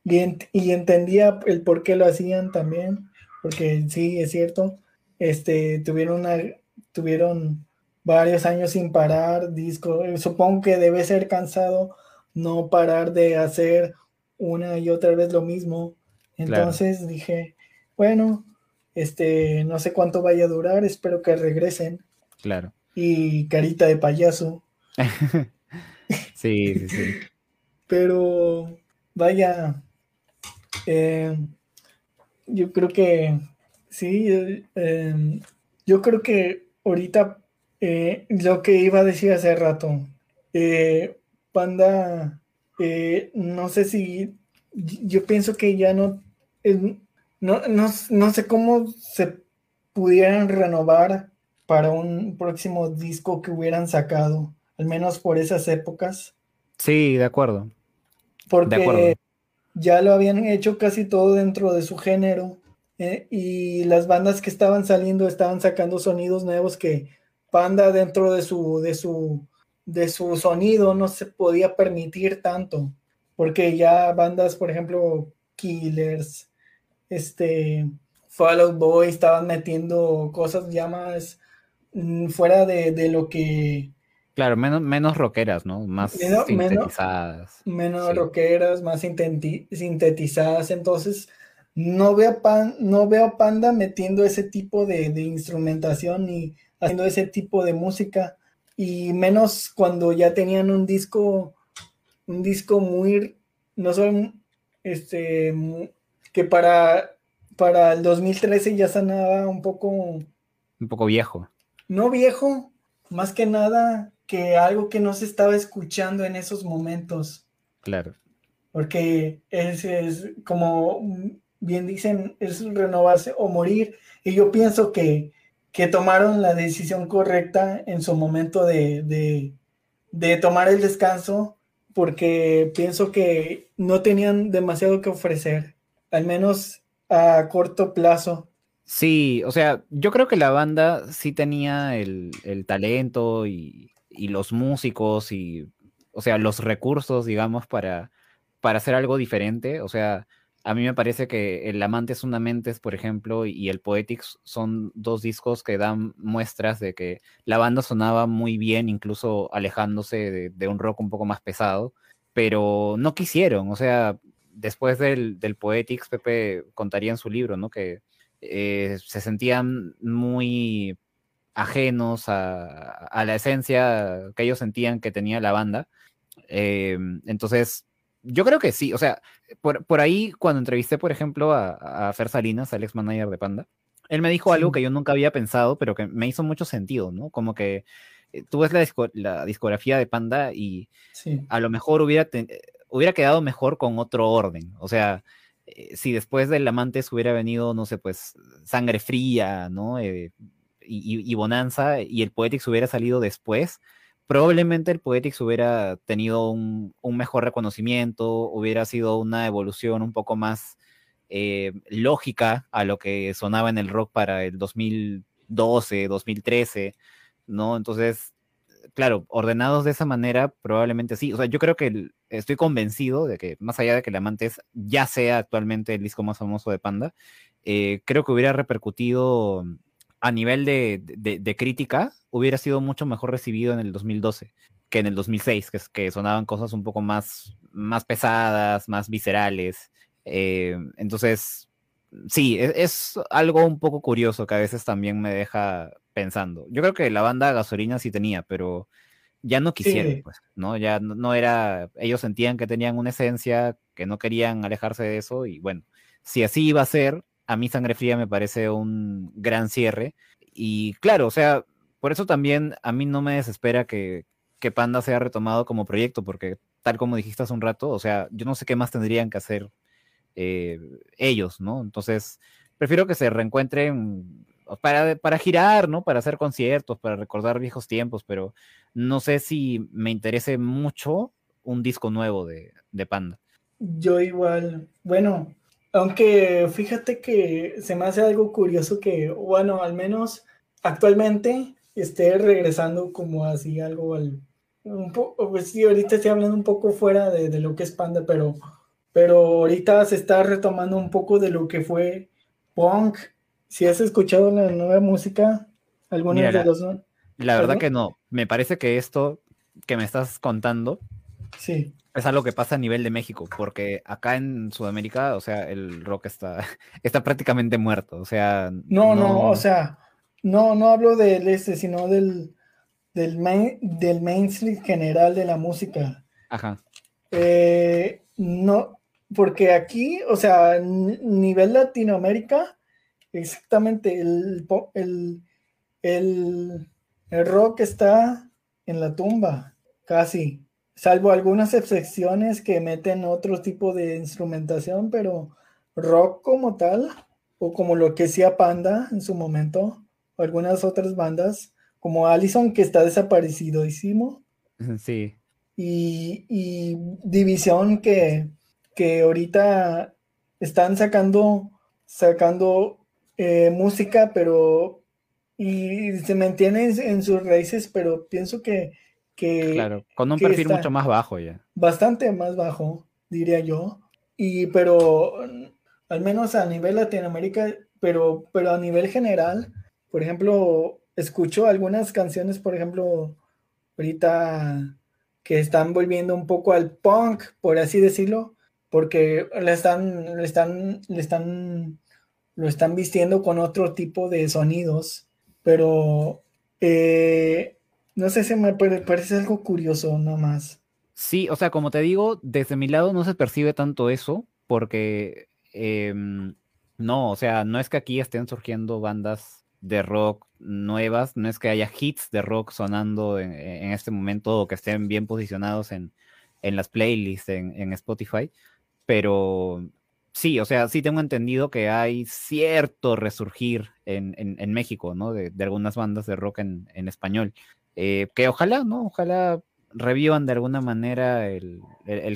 y, y entendía el por qué lo hacían también, porque sí, es cierto, este, tuvieron, una, tuvieron varios años sin parar disco, supongo que debe ser cansado no parar de hacer una y otra vez lo mismo. Entonces dije, bueno, este, no sé cuánto vaya a durar, espero que regresen. Claro. Y carita de payaso. sí, sí, sí. Pero, vaya, eh, yo creo que, sí, eh, yo creo que ahorita eh, lo que iba a decir hace rato, Panda, no sé si, yo pienso que ya no, no, no, sé cómo se pudieran renovar para un próximo disco que hubieran sacado. al menos por esas épocas. Sí, de acuerdo. Porque ya lo habían hecho casi todo dentro de su género eh, y las bandas que estaban saliendo estaban sacando sonidos nuevos que Panda dentro de su, de su, de su sonido no se podía permitir tanto, porque ya bandas, por ejemplo, Killers, este, Fall Boy estaban metiendo cosas ya más mm, fuera de, lo que... Claro, menos, menos rockeras, ¿no? Más sintetizadas. Menos, rockeras, más sintetizadas. Entonces, no veo, pan, no veo Panda metiendo ese tipo de, de instrumentación ni haciendo ese tipo de música. Y menos cuando ya tenían un disco, un disco muy, no solo, este, que para para el 2013 ya sonaba un poco... Un poco viejo. No viejo, más que nada que algo que no se estaba escuchando en esos momentos. Claro. Porque es, es como bien dicen, es renovarse o morir. Y yo pienso que, que tomaron la decisión correcta en su momento de, de, de tomar el descanso, porque pienso que no tenían demasiado que ofrecer. Al menos a corto plazo. Sí, o sea, yo creo que la banda sí tenía el, talento y, los músicos y, o sea, los recursos, digamos, para, para hacer algo diferente. O sea, a mí me parece que el Amantes Mentes, por ejemplo, y el Poetics son dos discos que dan muestras de que la banda sonaba muy bien, incluso alejándose de un rock un poco más pesado, pero no quisieron, o sea, después del, del Poetics, Pepe contaría en su libro, ¿no? Que eh, se sentían muy ajenos a, la esencia que ellos sentían que tenía la banda. Eh, entonces, yo creo que sí, o sea, por, ahí cuando entrevisté, por ejemplo, a, a, Fer Salinas, al ex manager de Panda, él me dijo algo que yo nunca había pensado, pero que me hizo mucho sentido, ¿no? Como que eh, tú ves la, discografía de Panda y a lo mejor hubiera, hubiera quedado mejor con otro orden. O sea, eh, si después del Amantes hubiera venido, no sé, pues Sangre Fría, ¿no? Eh, y, Bonanza, y el Poetics hubiera salido después, probablemente el Poetics hubiera tenido un, mejor reconocimiento, hubiera sido una evolución un poco más eh, lógica a lo que sonaba en el rock para el 2012, 2013, ¿no? Entonces, claro, ordenados de esa manera, probablemente sí. O sea, yo creo que estoy convencido de que, más allá de que el Amantes ya sea actualmente el disco más famoso de Panda, eh, creo que hubiera repercutido a nivel de, crítica, hubiera sido mucho mejor recibido en el 2012 que en el 2006, que, que sonaban cosas un poco más, más pesadas, más viscerales. Eh, entonces, sí, es, es, algo un poco curioso que a veces también me deja pensando. Yo creo que la banda Gasolina sí tenía, pero ya no quisieron, pues, ¿no? Ya no, era, ellos sentían que tenían una esencia, que no querían alejarse de eso, y bueno, si así iba a ser, a mí Sangre Fría me parece un gran cierre, y claro, o sea, por eso también a mí no me desespera que, que Panda sea retomado como proyecto, porque tal como dijiste hace un rato, o sea, yo no sé qué más tendrían que hacer eh, ellos, ¿no? Entonces, prefiero que se reencuentren para, para girar, ¿no? Para hacer conciertos, para recordar viejos tiempos, pero no sé si me interese mucho un disco nuevo de, Panda. Yo igual, bueno, aunque fíjate que se me hace algo curioso que, bueno, al menos actualmente esté regresando como así algo al... Un poco, pues sí, ahorita estoy hablando un poco fuera de, de, lo que es Panda, pero, pero ahorita se está retomando un poco de lo que fue punk si has escuchado la nueva música, alguna de los La verdad que no. Me parece que esto que me estás contando sí. es algo que pasa a nivel de México, porque acá en Sudamérica, o sea, el rock está, está prácticamente muerto. O sea. No, no, o sea, no, no hablo del este, sino del, del, del mainstream general de la música. Ajá. Eh, no, porque aquí, o sea, nivel Latinoamérica, Exactamente, el, el, el, el rock está en la tumba, casi, salvo algunas excepciones que meten otro tipo de instrumentación, pero rock como tal, o como lo que hacía Panda en su momento, o algunas otras bandas, como Allison, que está desaparecidísimo, Sí. Y, y División que, que ahorita están sacando, sacando eh, música, pero y se mantienen en sus raíces, pero pienso que, que claro, con un perfil mucho más bajo ya. Bastante más bajo, diría yo. Y pero al menos a nivel Latinoamérica, pero, pero a nivel general, por ejemplo, escucho algunas canciones, por ejemplo, ahorita que están volviendo un poco al punk, por así decirlo, porque le están, le están, le están, lo están vistiendo con otro tipo de sonidos, pero eh, no sé si me parece algo curioso nomás. Sí, o sea, como te digo, desde mi lado no se percibe tanto eso, porque em, no, o sea, no es que aquí estén surgiendo bandas de rock nuevas, no es que haya hits de rock sonando en, este momento o que estén bien posicionados en, las playlists en, Spotify, pero sí, o sea, sí tengo entendido que hay cierto resurgir en, México, ¿no? De, algunas bandas de rock en, español, eh, que ojalá, ¿no? Ojalá revivan de alguna manera el,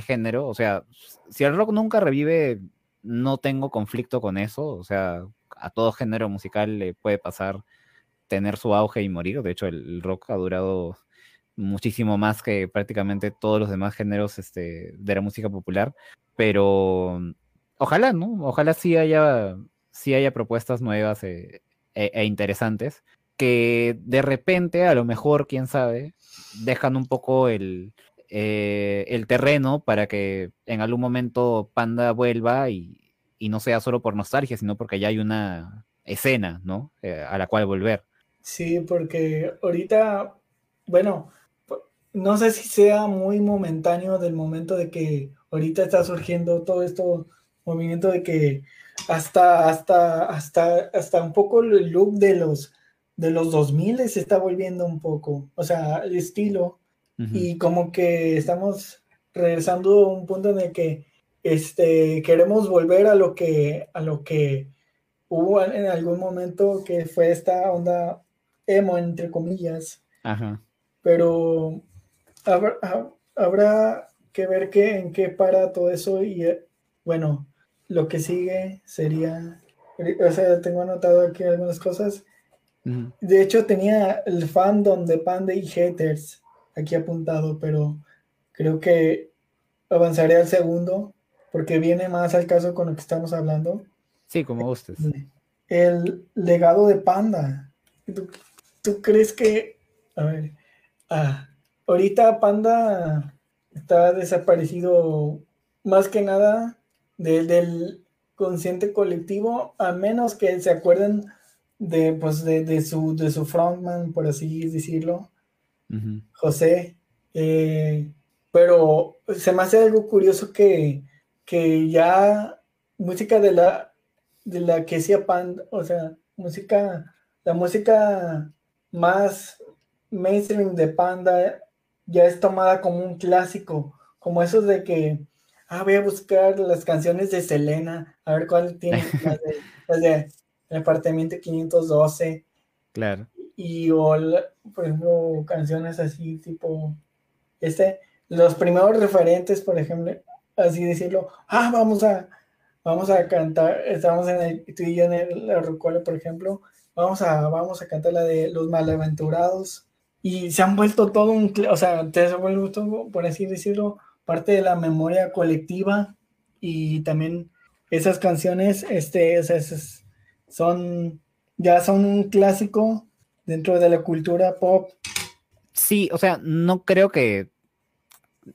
género, o sea, si el rock nunca revive, no tengo conflicto con eso, o sea, a todo género musical le puede pasar tener su auge y morir. De hecho, el, rock ha durado muchísimo más que prácticamente todos los demás géneros este, de la música popular. Pero ojalá, ¿no? Ojalá sí haya, sí haya propuestas nuevas e, e, e, interesantes que de repente, a lo mejor, quién sabe, dejan un poco el, eh, el terreno para que en algún momento Panda vuelva y, y no sea solo por nostalgia, sino porque ya hay una escena, ¿no? Eh, a la cual volver. Sí, porque ahorita, bueno, no sé si sea muy momentáneo del momento de que ahorita está surgiendo todo esto movimiento de que hasta hasta hasta hasta un poco el look de los de los 2000 se está volviendo un poco, o sea, el estilo. Y como que estamos regresando a un punto en el que este, queremos volver a lo que, a lo que hubo en algún momento que fue esta onda emo, entre comillas. Pero habrá, que ver qué, en qué para todo eso y eh, bueno, lo que sigue sería, o sea, tengo anotado aquí algunas cosas. De hecho, tenía el fandom de Panda y Haters aquí apuntado, pero creo que avanzaré al segundo porque viene más al caso con lo que estamos hablando. Sí, como gustes. El legado de Panda. ¿Tú, crees que, a ver, ah, ahorita Panda está desaparecido más que nada del consciente colectivo, a menos que se acuerden de, pues, de, su, de su frontman, por así decirlo, José. Eh, pero se me hace algo curioso que que ya música de la de la que sea Panda, o sea, música, la música más mainstream de Panda ya es tomada como un clásico, como eso de que, ah, voy a buscar las canciones de Selena, a ver cuál tiene, las de, el apartamento 512. Claro. Y, o, por ejemplo, canciones así, tipo, este, los primeros referentes, por ejemplo, así decirlo, ah, vamos a, vamos a cantar, estamos en el, tú y yo en el Rocola, por ejemplo, vamos a, vamos a cantar la de Los Malaventurados, y se han vuelto todo un, o sea, se han vuelto, por así decirlo, parte de la memoria colectiva, y también esas canciones, este, esas son, ya son un clásico dentro de la cultura pop. Sí, o sea, no creo que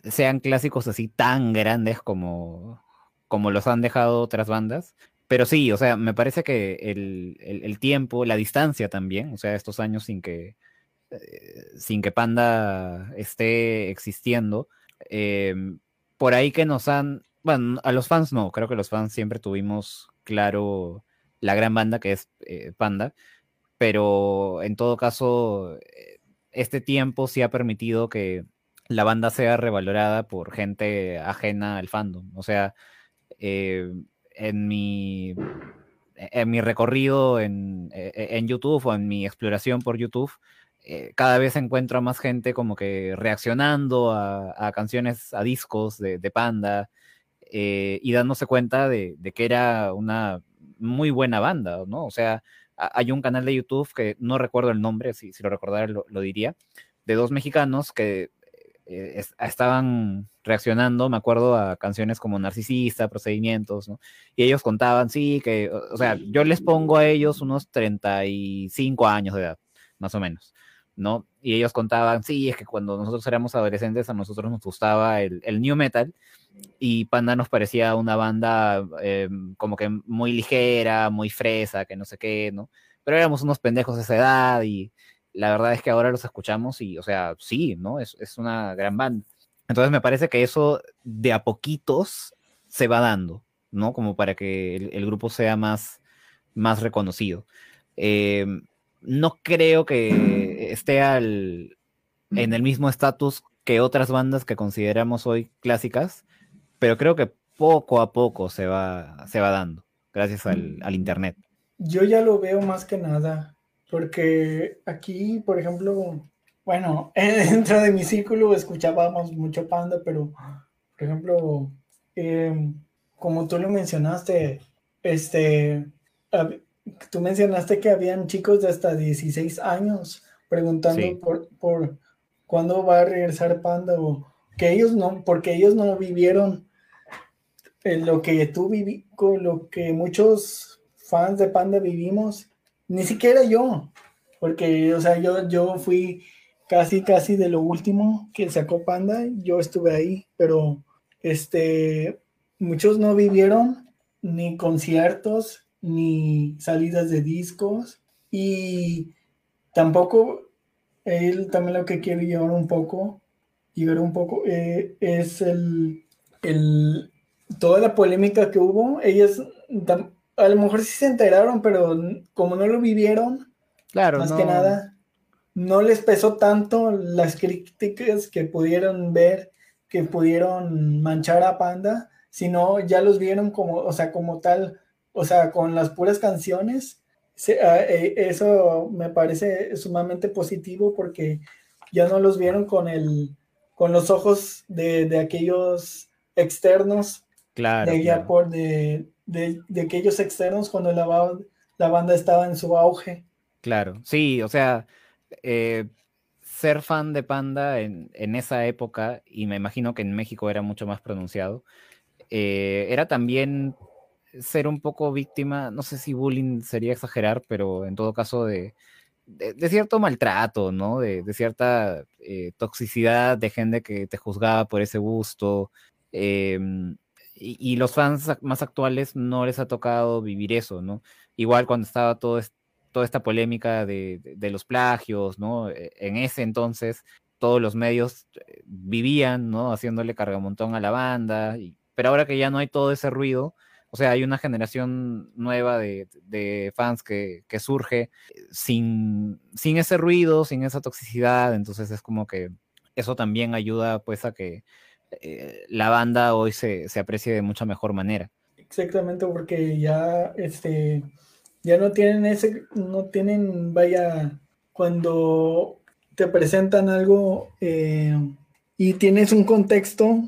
sean clásicos así tan grandes como, como los han dejado otras bandas. Pero sí, o sea, me parece que el, tiempo, la distancia también, o sea, estos años sin que, eh, sin que Panda esté existiendo, em, por ahí que nos han, bueno, a los fans no, creo que los fans siempre tuvimos claro la gran banda que es eh, Panda, pero en todo caso, eh, este tiempo sí ha permitido que la banda sea revalorada por gente ajena al fandom. O sea, eh, en mi en mi recorrido en, e, e, en, YouTube o en mi exploración por YouTube, eh, cada vez encuentro a más gente como que reaccionando a, canciones, a discos de, Panda eh, y dándose cuenta de, que era una muy buena banda, ¿no? O sea, hay un canal de YouTube que no recuerdo el nombre, si, si lo recordara lo, diría, de dos mexicanos que eh, estaban reaccionando, me acuerdo, a canciones como Narcisista, Procedimientos, ¿no? Y ellos contaban, sí, que, o sea, yo les pongo a ellos unos 35 años de edad, más o menos. ¿No? Y ellos contaban, sí, es que cuando nosotros éramos adolescentes a nosotros nos gustaba el, el new metal y Panda nos parecía una banda eh, como que muy ligera, muy fresa, que no sé qué, ¿no? Pero éramos unos pendejos de esa edad y la verdad es que ahora los escuchamos y, o sea, sí, ¿no? Es, es una gran banda. Entonces me parece que eso de a poquitos se va dando, ¿no? Como para que el, grupo sea más, más reconocido. Eh, no creo que esté al, en el mismo estatus que otras bandas que consideramos hoy clásicas, pero creo que poco a poco se va, se va dando, gracias al, al Internet. Yo ya lo veo más que nada, porque aquí, por ejemplo, bueno, dentro de mi círculo escuchábamos mucho Panda, pero, por ejemplo, em, como tú lo mencionaste, este, tú mencionaste que habían chicos de hasta 16 años preguntando por, por cuándo va a regresar Panda o que ellos no, porque ellos no vivieron lo que tú viví, con lo que muchos fans de Panda vivimos, ni siquiera yo, porque, o sea, yo, yo fui casi, casi de lo último que sacó Panda, yo estuve ahí, pero, este, muchos no vivieron ni conciertos, ni salidas de discos y tampoco él también lo que quiere llevar un poco llevar un poco eh, es el, el, toda la polémica que hubo. Ellos a lo mejor sí se enteraron pero como no lo vivieron claro más que nada no les pesó tanto las críticas que pudieron ver que pudieron manchar a Panda sino ya los vieron como o sea como tal o sea, con las puras canciones, ah, eh, eso me parece sumamente positivo porque ya no los vieron con el con los ojos de, aquellos externos claro, de, claro. de, de, aquellos externos cuando la, la banda estaba en su auge. Claro, sí, o sea, eh, ser fan de Panda en, en, esa época, y me imagino que en México era mucho más pronunciado, eh, era también ser un poco víctima, no sé si bullying sería exagerar, pero en todo caso de, cierto maltrato, ¿no? De, cierta eh, toxicidad de gente que te juzgaba por ese gusto. Em, y, los fans más actuales no les ha tocado vivir eso, ¿no? Igual cuando estaba toda esta polémica de, los plagios, ¿no? E, en ese entonces todos los medios eh, vivían, ¿no? Haciéndole cargamontón a la banda, pero ahora que ya no hay todo ese ruido, o sea, hay una generación nueva de, fans que, surge sin, sin ese ruido, sin esa toxicidad, entonces es como que eso también ayuda pues a que eh, la banda hoy se, aprecie de mucha mejor manera. Exactamente, porque ya este ya no tienen ese, no tienen, vaya, cuando te presentan algo eh, y tienes un contexto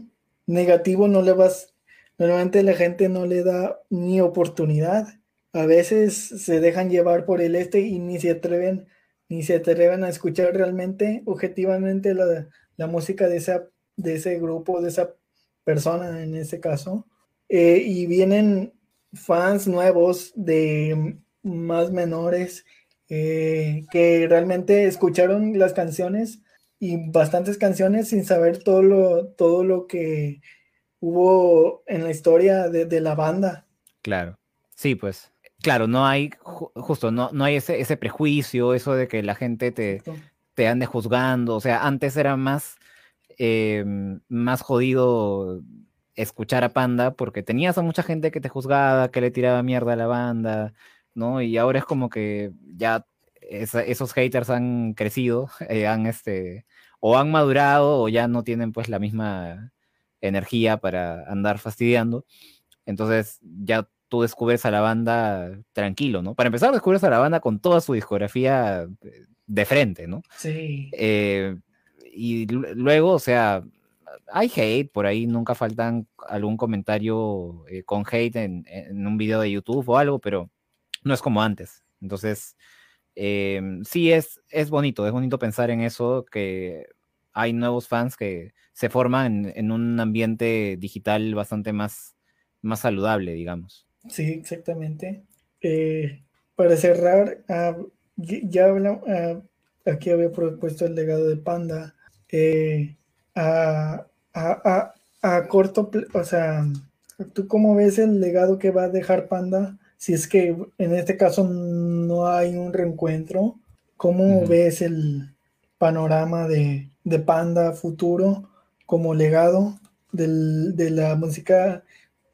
negativo, no le vas Normalmente la gente no le da ni oportunidad. A veces se dejan llevar por el este y ni se atreven, ni se atreven a escuchar realmente, objetivamente, la, música de, esa, de ese grupo, de esa persona en ese caso. Eh, y vienen fans nuevos de más menores eh, que realmente escucharon las canciones y bastantes canciones sin saber todo lo, todo lo que hubo en la historia de, la banda. Claro, sí, pues. Claro, no hay, justo, no, no hay ese, ese prejuicio, eso de que la gente te, te ande juzgando. O sea, antes era más, em, más jodido escuchar a Panda porque tenías a mucha gente que te juzgaba, que le tiraba mierda a la banda, ¿no? Y ahora es como que ya esos haters han crecido, eh, han este, o han madurado o ya no tienen pues la misma energía para andar fastidiando. Entonces ya tú descubres a la banda tranquilo, ¿no? Para empezar, descubres a la banda con toda su discografía eh, de frente, ¿no? Sí. Eh, y luego, o sea, hay hate, por ahí nunca faltan algún comentario eh, con hate en, un video de YouTube o algo, pero no es como antes. Entonces, em, sí es, es bonito, es bonito pensar en eso, que hay nuevos fans que se forman en, un ambiente digital bastante más, más saludable, digamos. Sí, exactamente. Eh, para cerrar, ah, ya hablamos, ah, aquí había propuesto el legado de Panda. Eh, a, a, corto, o sea, ¿tú cómo ves el legado que va a dejar Panda? Si es que en este caso no hay un reencuentro, ¿cómo ves el panorama de, Panda futuro como legado de la música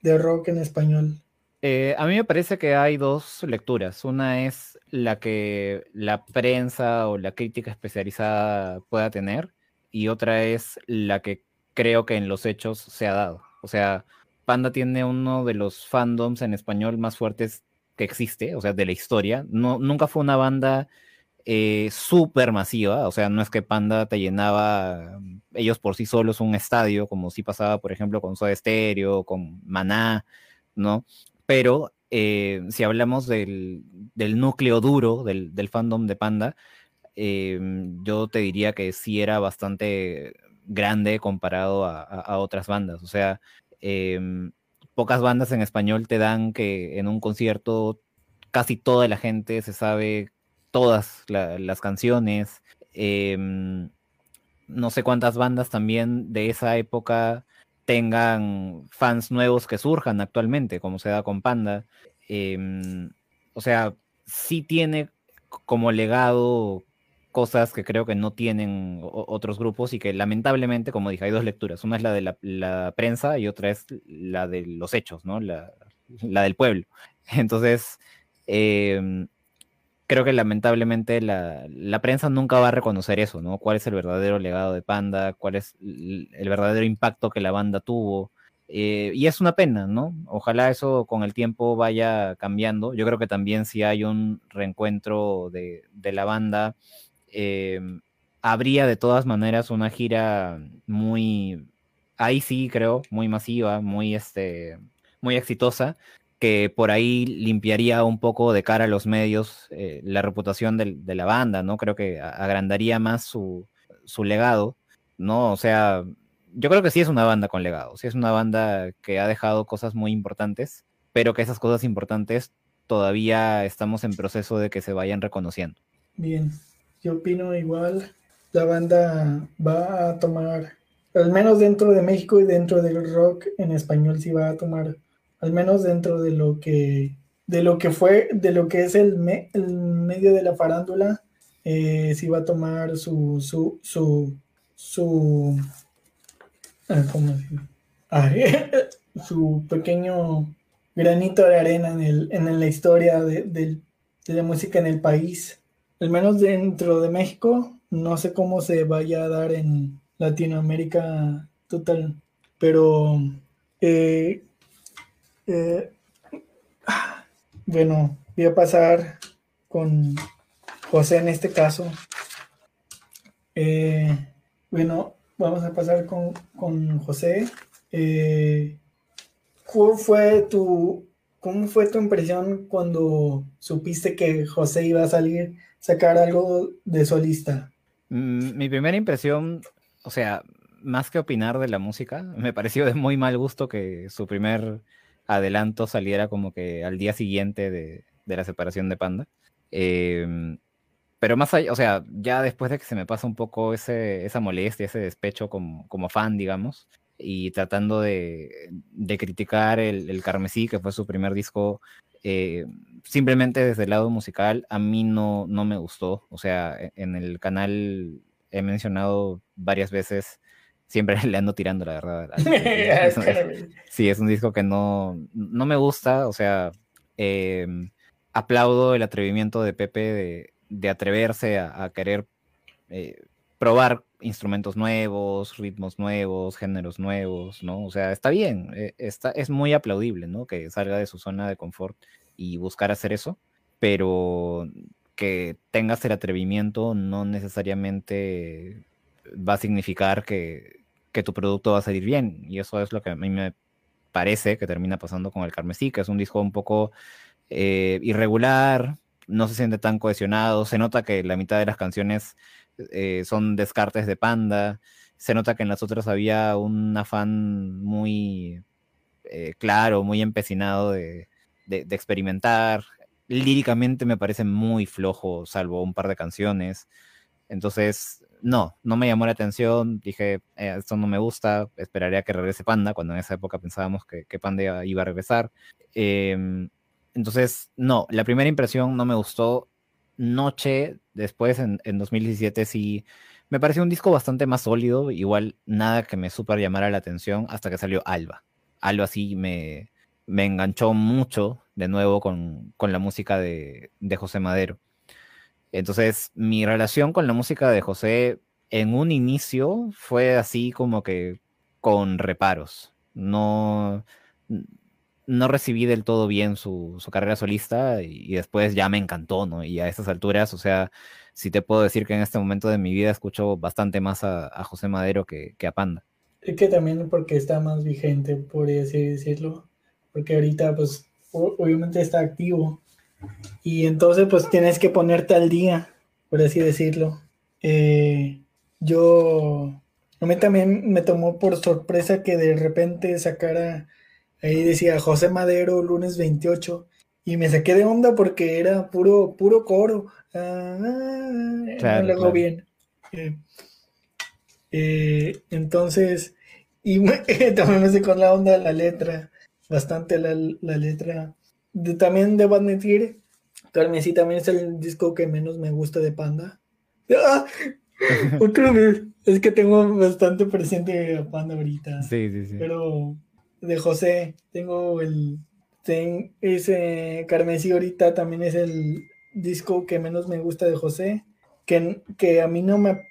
de rock en español? Eh, a mí me parece que hay dos lecturas. Una es la que la prensa o la crítica especializada pueda tener y otra es la que creo que en los hechos se ha dado. O sea, Panda tiene uno de los fandoms en español más fuertes que existe, o sea, de la historia. No, nunca fue una banda eh, súper masiva, o sea, no es que Panda te llenaba mm, ellos por sí solos un estadio, como si pasaba, por ejemplo, con Soda Stereo, con Maná, ¿no? Pero eh, si hablamos del, núcleo duro del, fandom de Panda, eh, yo te diría que sí era bastante grande comparado a, otras bandas. O sea, em, pocas bandas en español te dan que en un concierto casi toda la gente se sabe todas las canciones. Em, no sé cuántas bandas también de esa época tengan fans nuevos que surjan actualmente, como se da con Panda. Em, o sea, sí tiene como legado cosas que creo que no tienen otros grupos y que lamentablemente, como dije, hay dos lecturas. Una es la de la, prensa y otra es la de los hechos, ¿no? La, del pueblo. Entonces, em, creo que lamentablemente la, prensa nunca va a reconocer eso, ¿no? ¿Cuál es el verdadero legado de Panda? ¿Cuál es el verdadero impacto que la banda tuvo? Eh, y es una pena, ¿no? Ojalá eso con el tiempo vaya cambiando. Yo creo que también si hay un reencuentro de, de la banda, Em, habría de todas maneras una gira muy, ahí sí creo, muy masiva, muy, este, muy exitosa, que por ahí limpiaría un poco de cara a los medios eh, la reputación de, la banda, ¿no? Creo que agrandaría más su, su legado, ¿no? O sea, yo creo que sí es una banda con legado, sí es una banda que ha dejado cosas muy importantes, pero que esas cosas importantes todavía estamos en proceso de que se vayan reconociendo. Bien, yo opino igual. La banda va a tomar, al menos dentro de México y dentro del rock en español, sí va a tomar, al menos dentro de lo que, de lo que fue, de lo que es el, medio de la farándula, eh, sí va a tomar su, su, su, su, ah, su pequeño granito de arena en, el, en la historia de, de la música en el país. Al menos dentro de México, no sé cómo se vaya a dar en Latinoamérica total, pero eh, eh, bueno, voy a pasar con José en este caso. Eh, bueno, vamos a pasar con, con José. ¿Cómo fue tu cómo fue tu impresión cuando supiste que José iba a salir sacar algo de solista? Mm, mi primera impresión, o sea, más que opinar de la música, me pareció de muy mal gusto que su primer adelanto saliera como que al día siguiente de, la separación de Panda. Em, pero más allá, o sea, ya después de que se me pasa un poco esa molestia, ese despecho como, como fan, digamos, y tratando de, criticar el, el, Carmesí, que fue su primer disco, eh, simplemente desde el lado musical, a mí no, no me gustó. O sea, e, en el canal he mencionado varias veces, siempre le ando tirando, la verdad. sí, es un disco que no, no me gusta, o sea, em, aplaudo el atrevimiento de Pepe de, atreverse a, querer eh, probar instrumentos nuevos, ritmos nuevos, géneros nuevos, ¿no? O sea, está bien, eh, está, es muy aplaudible, ¿no? Que salga de su zona de confort y buscar hacer eso, pero que tengas el atrevimiento no necesariamente va a significar que, que tu producto va a salir bien. Y eso es lo que a mí me parece que termina pasando con el Carmesí, que es un disco un poco eh, irregular, no se siente tan cohesionado, se nota que la mitad de las canciones eh, son descartes de Panda, se nota que en las otras había un afán muy eh, claro, muy empecinado de, de, experimentar. Líricamente me parece muy flojo, salvo un par de canciones. Entonces, no, no me llamó la atención. Dije, esto no me gusta, esperaría que regrese Panda, cuando en esa época pensábamos que, que Panda iba a regresar. Eh, entonces, no, la primera impresión no me gustó. Noche, después en, 2017 sí, me pareció un disco bastante más sólido, igual nada que me super llamara la atención hasta que salió Alba. Alba sí me, me enganchó mucho de nuevo con, la música de, de, José Madero. Entonces, mi relación con la música de José en un inicio fue así como que con reparos. No, no recibí del todo bien su, carrera solista y, después ya me encantó, ¿no? Y a estas alturas, o sea, sí te puedo decir que en este momento de mi vida escucho bastante más a, José Madero que, a Panda. Es que también porque está más vigente, por así decirlo, porque ahorita pues obviamente está activo y entonces pues tienes que ponerte al día, por así decirlo. Eh, yo, a mí también me tomó por sorpresa que de repente sacara Ahí decía José Madero, lunes 28. Y me saqué de onda porque era puro, puro coro. Ah, no le hago bien. Eh, eh, entonces, y también me con la onda la letra. Bastante la, letra. También debo admitir, Carmen, también es el disco que menos me gusta de Panda. ¡Ah! Otra vez. Es que tengo bastante presente a Panda ahorita. Sí, sí, sí. Pero de José. Tengo el. Ten, ese Carmesí ahorita también es el disco que menos me gusta de José. Que, que a mí no me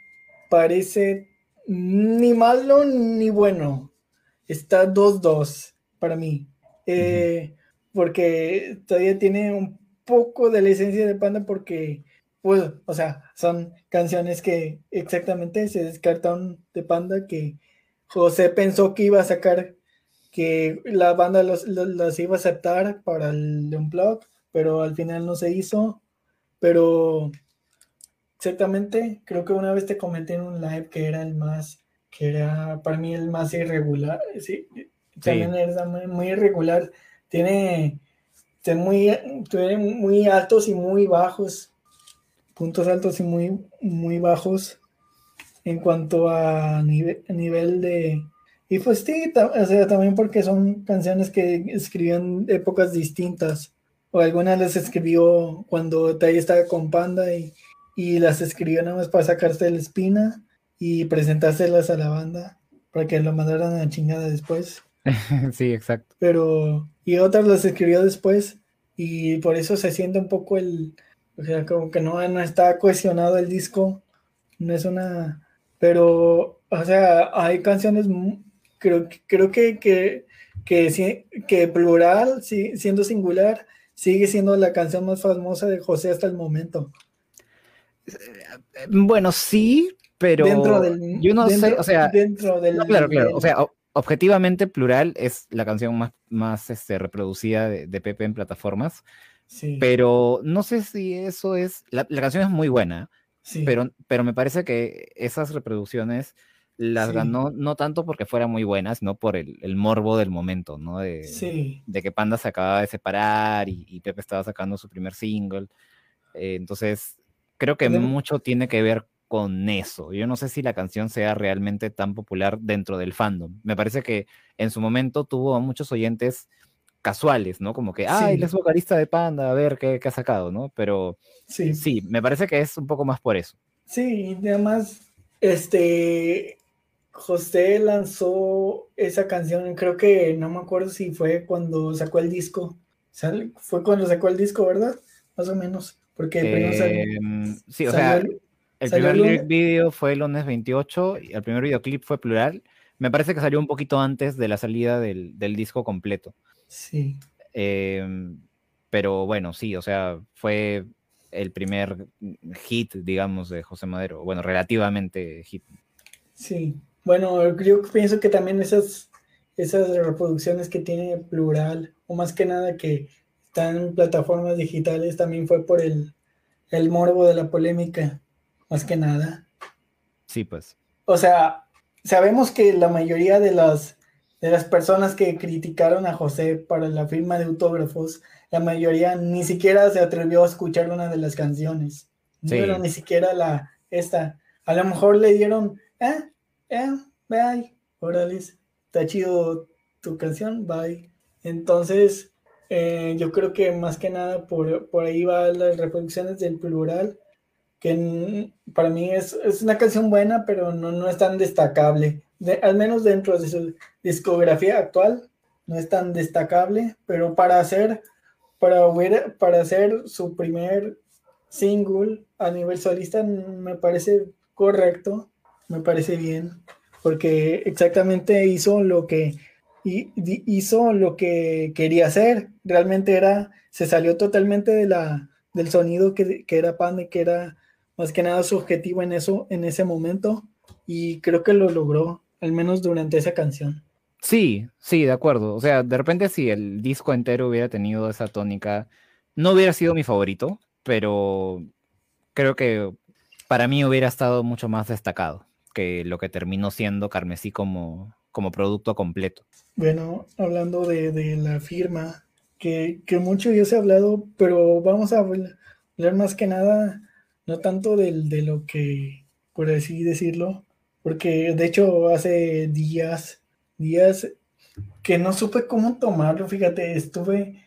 parece ni malo ni bueno. Está 2-2 para mí. Eh, porque todavía tiene un poco de la esencia de Panda porque, pues, o sea, son canciones que exactamente se descartaron de Panda que José pensó que iba a sacar que la banda los, iba a aceptar para el Unplug, pero al final no se hizo. Pero exactamente, creo que una vez te comenté en un live que era el más, que era para mí el más irregular, sí, también era muy, irregular, tiene, tiene muy, tiene muy altos y muy bajos, puntos altos y muy, muy bajos en cuanto a nivel, nivel de, y pues sí, o sea, también porque son canciones que escribían épocas distintas. O algunas las escribió cuando Tai estaba con Panda y, y las escribió nada más para sacarse la espina y presentárselas a la banda para que lo mandaran a chingada después. sí, exacto. Pero, y otras las escribió después y por eso se siente un poco el, o sea, como que no, no está cohesionado el disco, no es una, pero, o sea, hay canciones creo, creo que, que, que, que Plural, sí, siendo singular, sigue siendo la canción más famosa de José hasta el momento. Bueno, sí, pero dentro del, yo no sé, o sea, dentro del, claro, claro, o sea, objetivamente Plural es la canción más, más este, reproducida de, Pepe en plataformas, sí. pero no sé si eso es, la, canción es muy buena, sí. pero, pero me parece que esas reproducciones las ganó no tanto porque fuera muy buenas, sino por el, morbo del momento, ¿no? De, de, que Panda se acababa de separar y, Pepe estaba sacando su primer single. Eh, entonces, creo que mucho tiene que ver con eso. Yo no sé si la canción sea realmente tan popular dentro del fandom. Me parece que en su momento tuvo a muchos oyentes casuales, ¿no? Como que, ay, él es vocalista de Panda, a ver qué, qué ha sacado, ¿no? Pero sí. sí, me parece que es un poco más por eso. Sí, y además, este, José lanzó esa canción, creo que no me acuerdo si fue cuando sacó el disco. Fue cuando sacó el disco, ¿verdad? Más o menos. Porque em, sí, o sea, el, primer lyric video fue el lunes 28 y el primer videoclip fue plural. Me parece que salió un poquito antes de la salida del, disco completo. Sí. Em, pero bueno, sí, o sea, fue el primer hit, digamos, de José Madero. Bueno, relativamente hit. Sí, bueno, yo pienso que también esas, esas reproducciones que tiene Plural, o más que nada que están en plataformas digitales, también fue por el, el morbo de la polémica, más que nada. Sí, pues. O sea, sabemos que la mayoría de las, de las personas que criticaron a José para la firma de autógrafos, la mayoría ni siquiera se atrevió a escuchar una de las canciones. Pero ni siquiera la esta. A lo mejor le dieron, eh, eh, bye, órale, está chido tu canción, bye. Entonces, eh, yo creo que más que nada por, por ahí va las reproducciones del plural que para mí es, una canción buena, pero no, no es tan destacable. al menos dentro de su discografía actual, no es tan destacable, pero para hacer, para, para hacer su primer single a nivel solista me parece correcto, me parece bien, porque exactamente hizo lo que hizo lo que quería hacer. Realmente era, se salió totalmente de la, del sonido que, que era Pande, que era más que nada su objetivo en eso, en ese momento, y creo que lo logró, al menos durante esa canción. Sí, sí, de acuerdo. O sea, de repente si el disco entero hubiera tenido esa tónica, no hubiera sido mi favorito, pero creo que para mí hubiera estado mucho más destacado que lo que terminó siendo Carmesí como, como producto completo. Bueno, hablando de, la firma, que, que, mucho ya se ha hablado, pero vamos a hablar más que nada no tanto del, de lo que, por así decirlo, porque de hecho hace días, días que no supe cómo tomarlo, fíjate, estuve,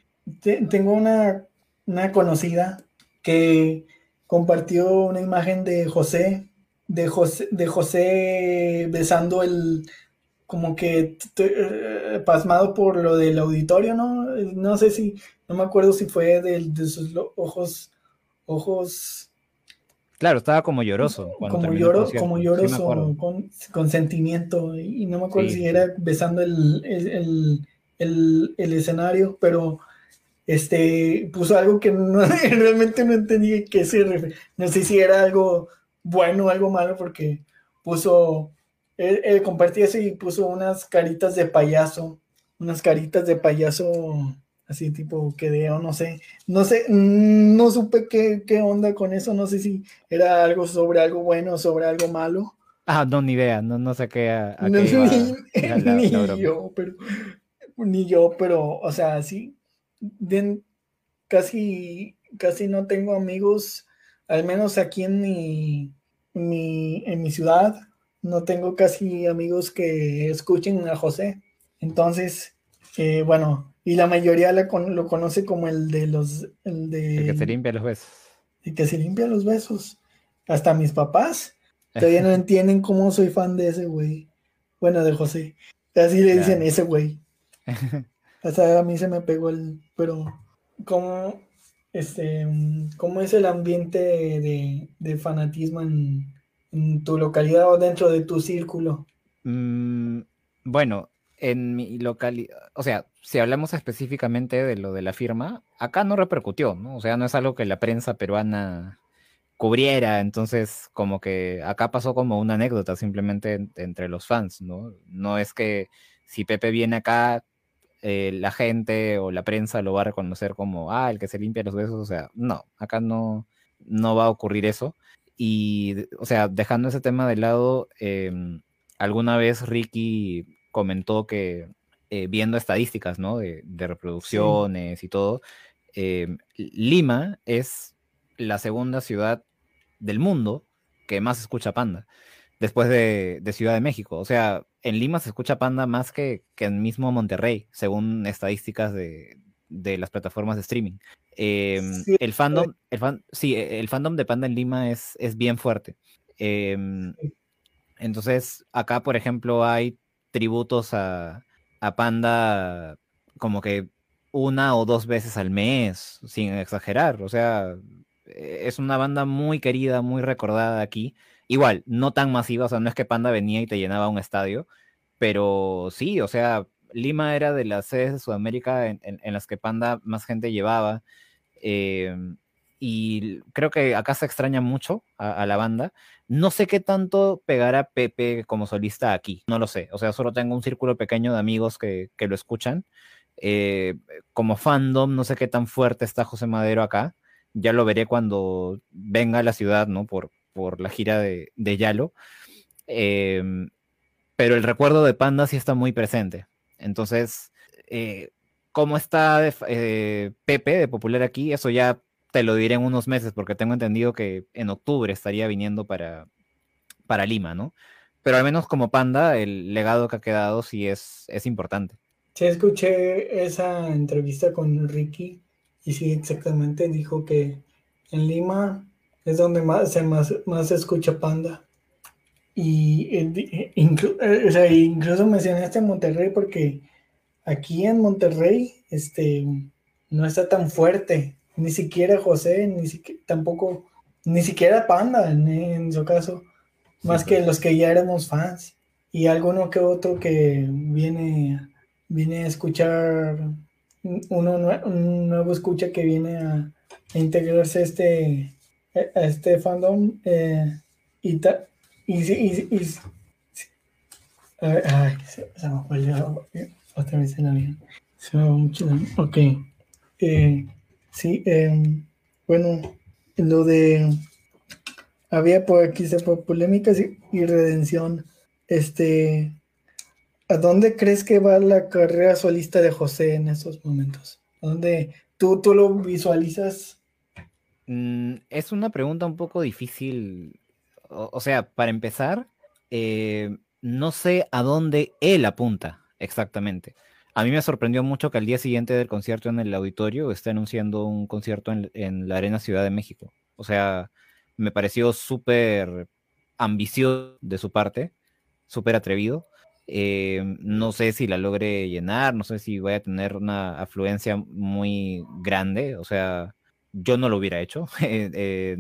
tengo una, una conocida que compartió una imagen de José, de José, de José besando el, como que eh, pasmado por lo del auditorio, ¿no? No sé si, no me acuerdo si fue de, de sus ojos, ojos Claro, estaba como lloroso. Como, lloro, como lloroso, con, sentimiento. Y no me acuerdo si era besando el, escenario, pero este puso algo que realmente no entendí qué se refiere. No sé si era algo bueno o algo malo, porque puso, él, él compartía eso y puso unas caritas de payaso, unas caritas de payaso así tipo que o no sé, no sé, no supe qué, onda con eso, no sé si era algo sobre algo bueno o sobre algo malo. Ah, no, ni idea, no, no sé qué. ni, yo, pero, ni yo, pero, o sea, sí, casi, casi no tengo amigos, al menos aquí en mi, en mi ciudad, no tengo casi amigos que escuchen a José. Entonces, eh, bueno, y la mayoría lo conoce como el de los. El, de, el que se limpia los besos. El que se limpia los besos. Hasta mis papás todavía no entienden cómo soy fan de ese güey. Bueno, de José. Así le dicen ese güey. Hasta a mí se me pegó el. Pero, ¿cómo, este, cómo es el ambiente de, fanatismo en, tu localidad o dentro de tu círculo? Mm, bueno, en mi localidad, o sea, si hablamos específicamente de lo de la firma, acá no repercutió, ¿no? O sea, no es algo que la prensa peruana cubriera, entonces como que acá pasó como una anécdota simplemente entre los fans, ¿no? No es que si Pepe viene acá, eh, la gente o la prensa lo va a reconocer como, ah, el que se limpia los besos, o sea, no, acá no, no va a ocurrir eso. Y, o sea, dejando ese tema de lado, em, alguna vez Ricky comentó que eh, viendo estadísticas, ¿no? De, reproducciones y todo, eh, Lima es la segunda ciudad del mundo que más escucha Panda, después de, Ciudad de México. O sea, en Lima se escucha Panda más que, que en mismo Monterrey, según estadísticas de, las plataformas de streaming. Em, el fandom, el sí, e, el fandom de Panda en Lima es, es bien fuerte. Em, entonces, acá, por ejemplo, hay tributos a, Panda como que una o dos veces al mes, sin exagerar. O sea, e, es una banda muy querida, muy recordada aquí. Igual, no tan masiva, o sea, no es que Panda venía y te llenaba un estadio, pero sí, o sea, Lima era de las sedes de Sudamérica en, las que Panda más gente llevaba. Em, y creo que acá se extraña mucho a, la banda. No sé qué tanto pegará Pepe como solista aquí, no lo sé. O sea, solo tengo un círculo pequeño de amigos que, lo escuchan. Eh, como fandom, no sé qué tan fuerte está José Madero acá. Ya lo veré cuando venga a la ciudad, ¿no? Por, por la gira de, Yalo. Em, pero el recuerdo de Panda sí está muy presente. Entonces, eh, cómo está eh, Pepe de Popular aquí, eso ya te lo diré en unos meses, porque tengo entendido que en octubre estaría viniendo para, para Lima, ¿no? Pero al menos como Panda, el legado que ha quedado sí es, es importante. Sí, escuché esa entrevista con Ricky y sí, exactamente dijo que en Lima es donde más se más, más escucha Panda. Y eh, eh, incluso mencionaste Monterrey porque aquí en Monterrey este, no está tan fuerte ni siquiera José, ni siquiera, tampoco, ni siquiera Panda en, su caso, más que los que ya éramos fans y alguno que otro que viene, viene a escuchar, uno un nuevo escucha que viene a, integrarse a este, a este fandom eh, y, ta, y, y, y, ay, se, me fue otra vez en avión. Se me va mucho. Ok. Eh, Sí, em, bueno, lo de había por aquí se fue polémicas y, redención. Este, ¿a dónde crees que va la carrera solista de José en estos momentos? ¿Dónde tú, tú lo visualizas? Mm, es una pregunta un poco difícil. O, sea, para empezar, eh, no sé a dónde él apunta exactamente. A mí me sorprendió mucho que al día siguiente del concierto en el auditorio esté anunciando un concierto en, la Arena Ciudad de México. O sea, me pareció súper ambicioso de su parte, súper atrevido. Eh, no sé si la logre llenar, no sé si voy a tener una afluencia muy grande. O sea, yo no lo hubiera hecho. Eh, eh,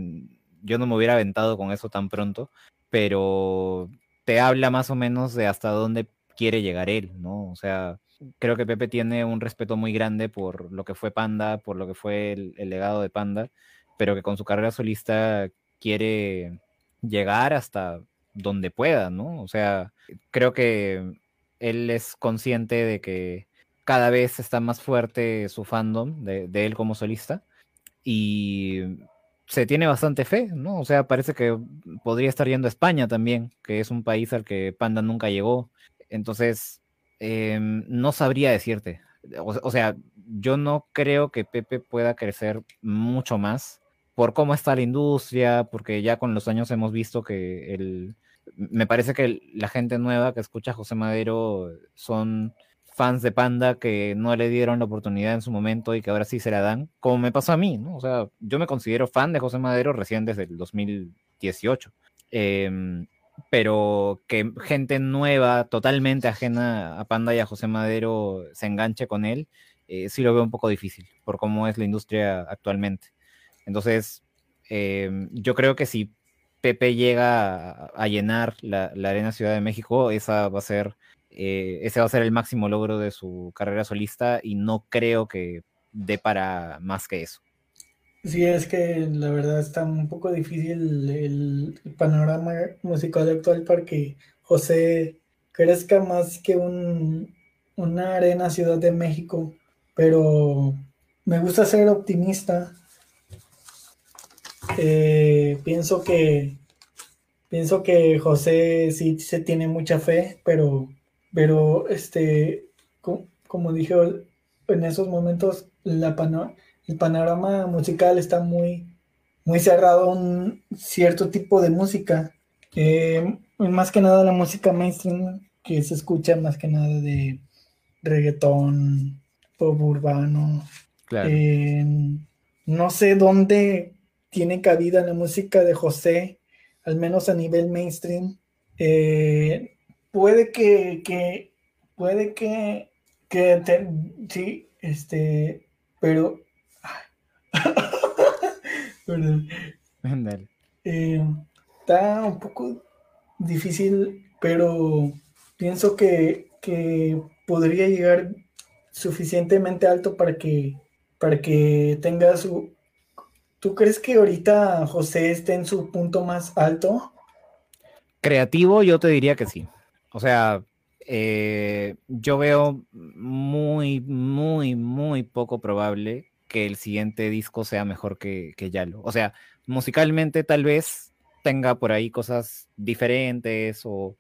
yo no me hubiera aventado con eso tan pronto, pero te habla más o menos de hasta dónde quiere llegar él, ¿no? O sea, creo que Pepe tiene un respeto muy grande por lo que fue Panda, por lo que fue el, legado de Panda, pero que con su carrera solista quiere llegar hasta donde pueda, ¿no? O sea, creo que él es consciente de que cada vez está más fuerte su fandom de, de él como solista y se tiene bastante fe, ¿no? O sea, parece que podría estar yendo a España también, que es un país al que Panda nunca llegó. Entonces, Em, no sabría decirte. O, sea, yo no creo que Pepe pueda crecer mucho más por cómo está la industria, porque ya con los años hemos visto que el, me parece que la gente nueva que escucha a José Madero son fans de Panda que no le dieron la oportunidad en su momento y que ahora sí se la dan, como me pasó a mí, ¿no? O sea, yo me considero fan de José Madero recién desde el 2018. Eh, em, pero que gente nueva, totalmente ajena a Panda y a José Madero, se enganche con él, eh, sí lo veo un poco difícil por cómo es la industria actualmente. Entonces, em, yo creo que si Pepe llega a, llenar la, Arena Ciudad de México, esa va a ser, eh, ese va a ser el máximo logro de su carrera solista y no creo que dé para más que eso. Sí, es que la verdad está un poco difícil el, panorama musical actual para que José crezca más que un, una arena Ciudad de México, pero me gusta ser optimista. Eh, pienso que pienso que José sí se tiene mucha fe, pero, pero este, como, dije, en esos momentos la panorama el panorama musical está muy, muy cerrado a un cierto tipo de música. más que nada la música mainstream que se escucha más que nada de reggaetón, pop urbano. no sé dónde tiene cabida la música de José, al menos a nivel mainstream. Eh, puede que, puede que, que sí, este, pero Eh, está un poco difícil, pero pienso que, podría llegar suficientemente alto para que, para que tenga su ¿tú crees que ahorita José esté en su punto más alto? Creativo, yo te diría que sí. O sea, eh, yo veo muy, muy, muy poco probable que el siguiente disco sea mejor que, que Yalo. O sea, musicalmente tal vez tenga por ahí cosas diferentes o,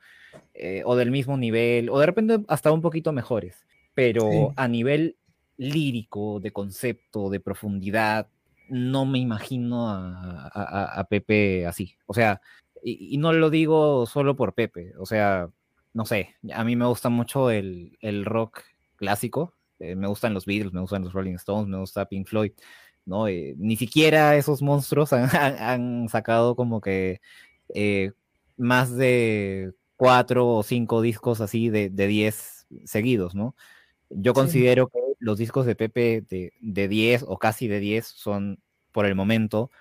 eh, o del mismo nivel, o de repente hasta un poquito mejores. Pero a nivel lírico, de concepto, de profundidad, no me imagino a, Pepe así. O sea, y, no lo digo solo por Pepe, o sea, no sé, a mí me gusta mucho el, rock clásico, eh, me gustan los Beatles, me gustan los Rolling Stones, me gusta Pink Floyd, ¿no? Eh, ni siquiera esos monstruos han, sacado como que eh, más de cuatro o cinco discos así de, de diez seguidos, ¿no? Yo considero que los discos de Pepe de, de 10 o casi de 10 son, por el momento,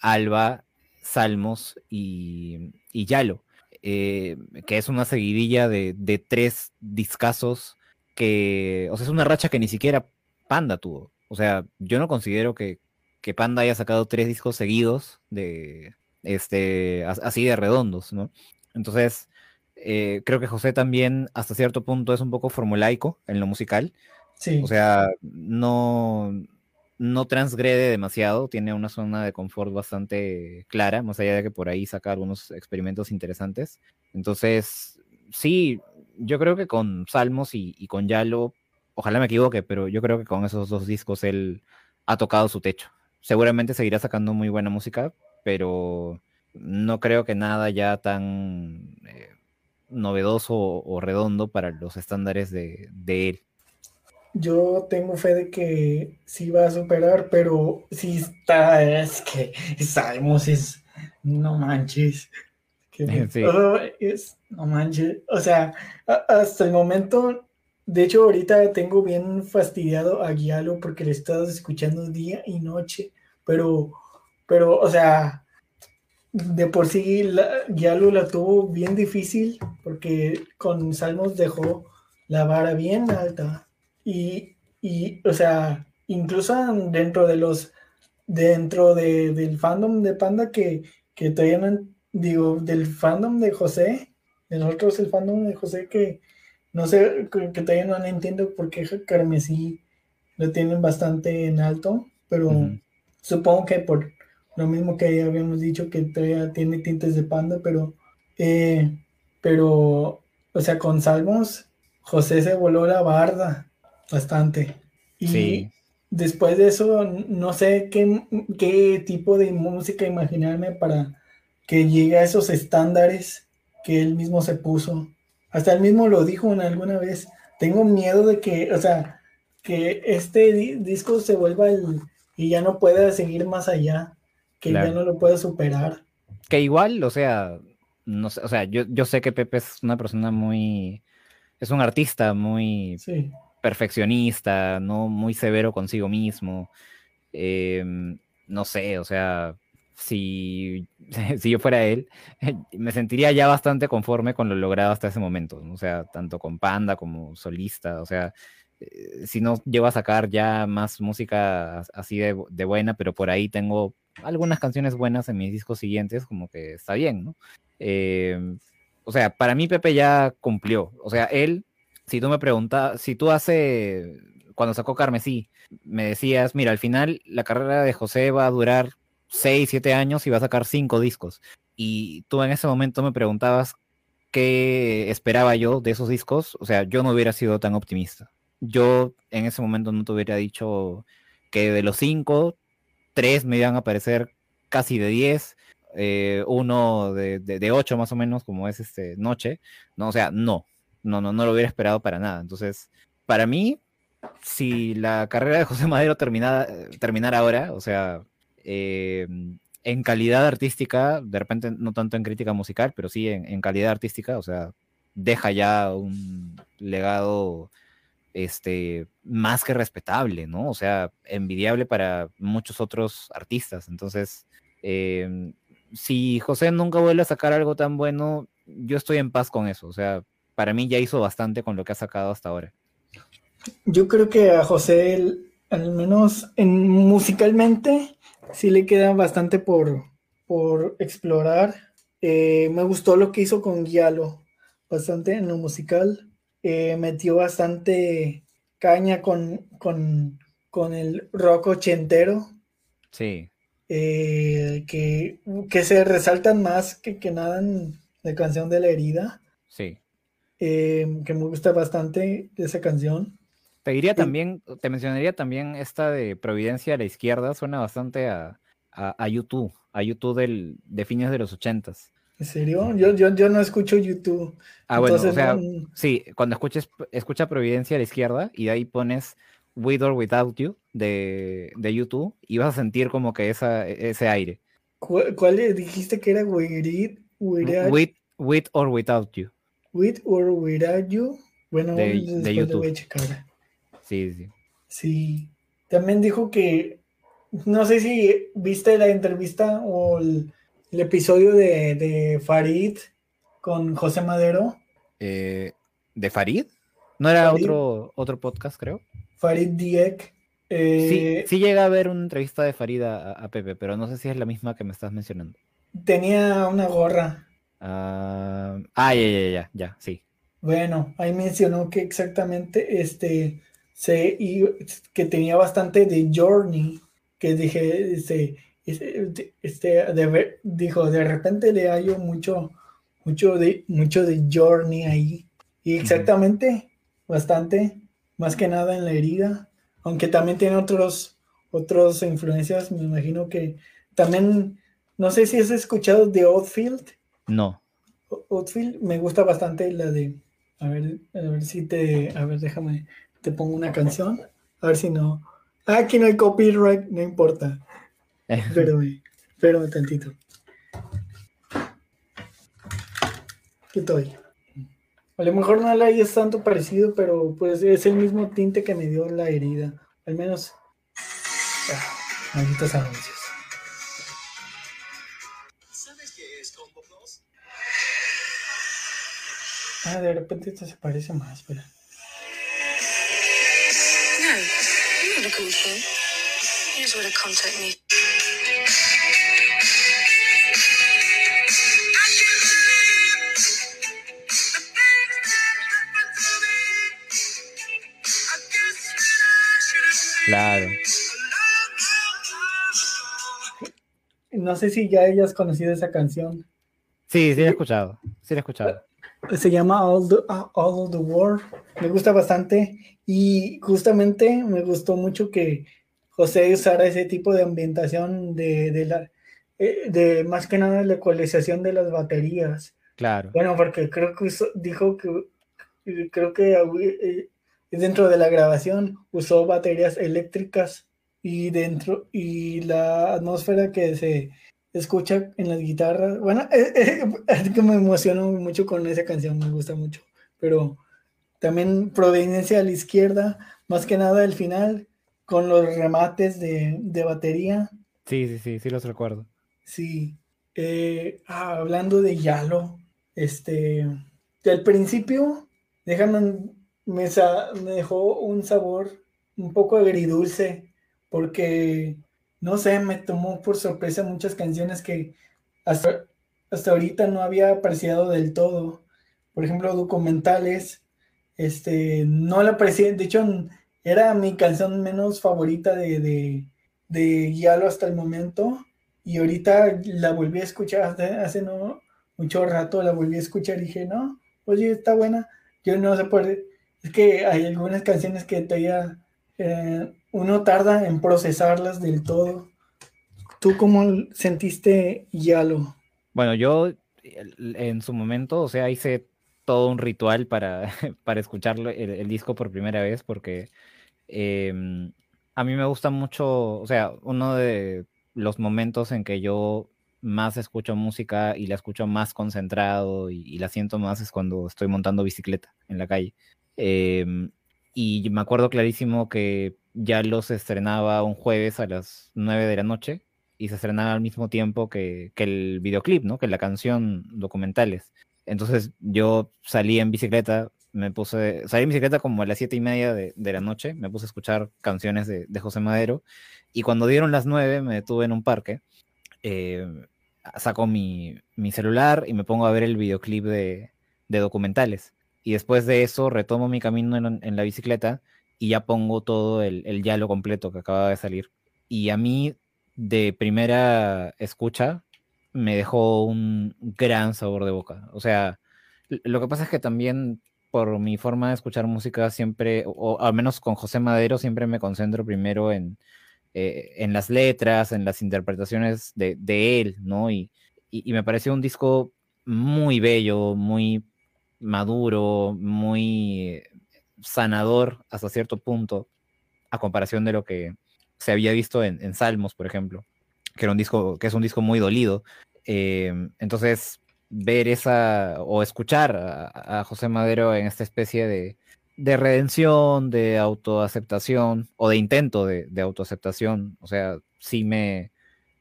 Alba, Salmos y, y Yalo, eh, que es una seguidilla de, de, tres discazos que, o sea, es una racha que ni siquiera Panda tuvo. O sea, yo no considero que, que Panda haya sacado tres discos seguidos de, este, así de redondos, ¿no? Entonces, eh, creo que José también hasta cierto punto es un poco formulaico en lo musical. Sí. O sea, no, no transgrede demasiado, tiene una zona de confort bastante clara, más allá de que por ahí saca algunos experimentos interesantes. Entonces, sí, yo creo que con Salmos y, con Yalo, ojalá me equivoque, pero yo creo que con esos dos discos él ha tocado su techo. Seguramente seguirá sacando muy buena música, pero no creo que nada ya tan eh, novedoso o, redondo para los estándares de, él. Yo tengo fe de que sí va a superar, pero sí está, es que sabemos, es, no manches. es, no manches. O sea, hasta el momento, de hecho, ahorita tengo bien fastidiado a Guialo porque le he estado escuchando día y noche, pero, pero, o sea, de por sí la, Yalo la tuvo bien difícil porque con Salmos dejó la vara bien alta y, o sea, incluso dentro de los dentro de, del fandom de Panda que, que todavía no digo del fandom de José de nosotros el fandom de José que no sé que, todavía no entiendo por qué Carmesí lo tienen bastante en alto pero supongo que por lo mismo que ya habíamos dicho que todavía tiene tintes de panda, pero, eh, pero, o sea, con Salmos, José se voló la barda bastante. Y después de eso, no sé qué, qué tipo de música imaginarme para que llegue a esos estándares que él mismo se puso. Hasta él mismo lo dijo alguna vez. Tengo miedo de que, o sea, que este disco se vuelva el y ya no pueda seguir más allá que ya no lo puede superar. Que igual, o sea, no sé, o sea, yo, yo sé que Pepe es una persona muy, es un artista muy perfeccionista, ¿no? Muy severo consigo mismo. Em, no sé, o sea, si, si yo fuera él, me sentiría ya bastante conforme con lo logrado hasta ese momento, o sea, tanto con Panda como solista, o sea, eh, si no llego a sacar ya más música así de, buena, pero por ahí tengo algunas canciones buenas en mis discos siguientes, como que está bien, ¿no? Em, o sea, para mí Pepe ya cumplió. O sea, él, si tú me preguntas, si tú hace, cuando sacó Carmesí, me decías, mira, al final la carrera de José va a durar 6, 7 años y va a sacar 5 discos. Y tú en ese momento me preguntabas qué esperaba yo de esos discos. O sea, yo no hubiera sido tan optimista. Yo en ese momento no te hubiera dicho que de los 5 tres me iban a parecer casi de 10, eh, uno de, de, 8 más o menos, como es este Noche, ¿no? O sea, no, no, no, no lo hubiera esperado para nada. Entonces, para mí, si la carrera de José Madero terminara, terminara ahora, o sea, eh, en calidad artística, de repente no tanto en crítica musical, pero sí en, en calidad artística, o sea, deja ya un legado este, más que respetable, ¿no? O sea, envidiable para muchos otros artistas. Entonces, em, si José nunca vuelve a sacar algo tan bueno, yo estoy en paz con eso. O sea, para mí ya hizo bastante con lo que ha sacado hasta ahora. Yo creo que a José, al menos en, musicalmente, sí le queda bastante por, por explorar. Eh, me gustó lo que hizo con Giallo, bastante en lo musical. Eh, metió bastante caña con, con, con el rock ochentero. Sí. Eh, que, que se resaltan más que, que nada en la canción de la herida. Sí. que me gusta bastante esa canción. Te diría también, te mencionaría también esta de Providencia a la izquierda, suena bastante a, a, YouTube, a YouTube del, de fines de los ochentas. ¿En serio? Yo, yo, yo no escucho YouTube. Ah, bueno, o sea, sí, cuando escuches, escucha Providencia a la izquierda y de ahí pones With or Without You de, de YouTube y vas a sentir como que esa, ese aire. ¿Cuál, dijiste que era with, with, with, or Without You? With or Without You. Bueno, de, de YouTube. Voy a checar. Sí, sí. Sí. También dijo que, no sé si viste la entrevista o el, episodio de, Farid con José Madero. Eh, ¿De Farid? ¿No era otro, otro podcast, creo? Farid Diek. Eh, sí, sí llega a ver una entrevista de Farid a, Pepe, pero no sé si es la misma que me estás mencionando. Tenía una gorra. ah, ah ya, ya, ya, ya, sí. Bueno, ahí mencionó que exactamente este Sí, y que tenía bastante de Journey, que dije, este, este, este de, dijo, de repente le hallo mucho, mucho de, mucho de Journey ahí. Y exactamente, bastante, más que nada en la herida, aunque también tiene otros, otros influencias, me imagino que también, no sé si has escuchado de Outfield. No. Outfield, me gusta bastante la de, a ver, a ver si te, a ver, déjame, te pongo una canción, a ver si no. Ah, aquí no hay copyright, no importa. Espérame, espérame tantito. Aquí estoy. A lo mejor no la es tanto parecido, pero pues es el mismo tinte que me dio la herida. Al menos. Ah, malditos anuncios. ¿Sabes qué es Ah, de repente esto se parece más, espera. Claro. No sé si ya hayas conocido esa canción. Sí, sí la he escuchado. Sí la he escuchado. Se llama All, the, All of the World. Me gusta bastante y justamente me gustó mucho que José usara ese tipo de ambientación de, de la, eh, de más que nada la ecualización de las baterías. Claro. Bueno, porque creo que dijo que creo que eh, dentro de la grabación usó baterías eléctricas y dentro y la atmósfera que se escucha en las guitarras. Bueno, es que me emociono mucho con esa canción, me gusta mucho, pero también proveniencia a la izquierda, más que nada el final, con los remates de, batería. Sí, sí, sí, sí los recuerdo. Sí. Eh, ah, hablando de Yalo, este, al principio, déjame, me, me dejó un sabor un poco agridulce, porque, no sé, me tomó por sorpresa muchas canciones que hasta, hasta ahorita no había apreciado del todo. Por ejemplo, documentales este, no la aprecié, de hecho, era mi canción menos favorita de, de, de hasta el momento. Y ahorita la volví a escuchar hace, no mucho rato, la volví a escuchar y dije, no, oye, está buena. Yo no sé por es que hay algunas canciones que todavía eh, uno tarda en procesarlas del todo. ¿Tú cómo sentiste Yalo? Bueno, yo en su momento, o sea, hice todo un ritual para, para escuchar el, disco por primera vez, porque em, a mí me gusta mucho, o sea, uno de los momentos en que yo más escucho música y la escucho más concentrado y, la siento más es cuando estoy montando bicicleta en la calle. Em, y me acuerdo clarísimo que ya los estrenaba un jueves a las 9 de la noche y se estrenaba al mismo tiempo que, que el videoclip, ¿no? Que la canción documentales. Entonces yo salí en bicicleta, me puse, salí en bicicleta como a las siete y media de, la noche, me puse a escuchar canciones de, José Madero y cuando dieron las nueve me detuve en un parque, eh, saco mi, celular y me pongo a ver el videoclip de, documentales. Y después de eso retomo mi camino en, la bicicleta y ya pongo todo el, el yalo completo que acaba de salir. Y a mí, de primera escucha, me dejó un gran sabor de boca. O sea, lo que pasa es que también por mi forma de escuchar música siempre, o, al menos con José Madero, siempre me concentro primero en, eh, en las letras, en las interpretaciones de, él, ¿no? Y, me pareció un disco muy bello, muy maduro, muy sanador hasta cierto punto, a comparación de lo que se había visto en, Salmos, por ejemplo, que era un disco, que es un disco muy dolido. Eh, entonces, ver esa o escuchar a, José Madero en esta especie de, redención, de autoaceptación o de intento de, autoaceptación. O sea, sí me,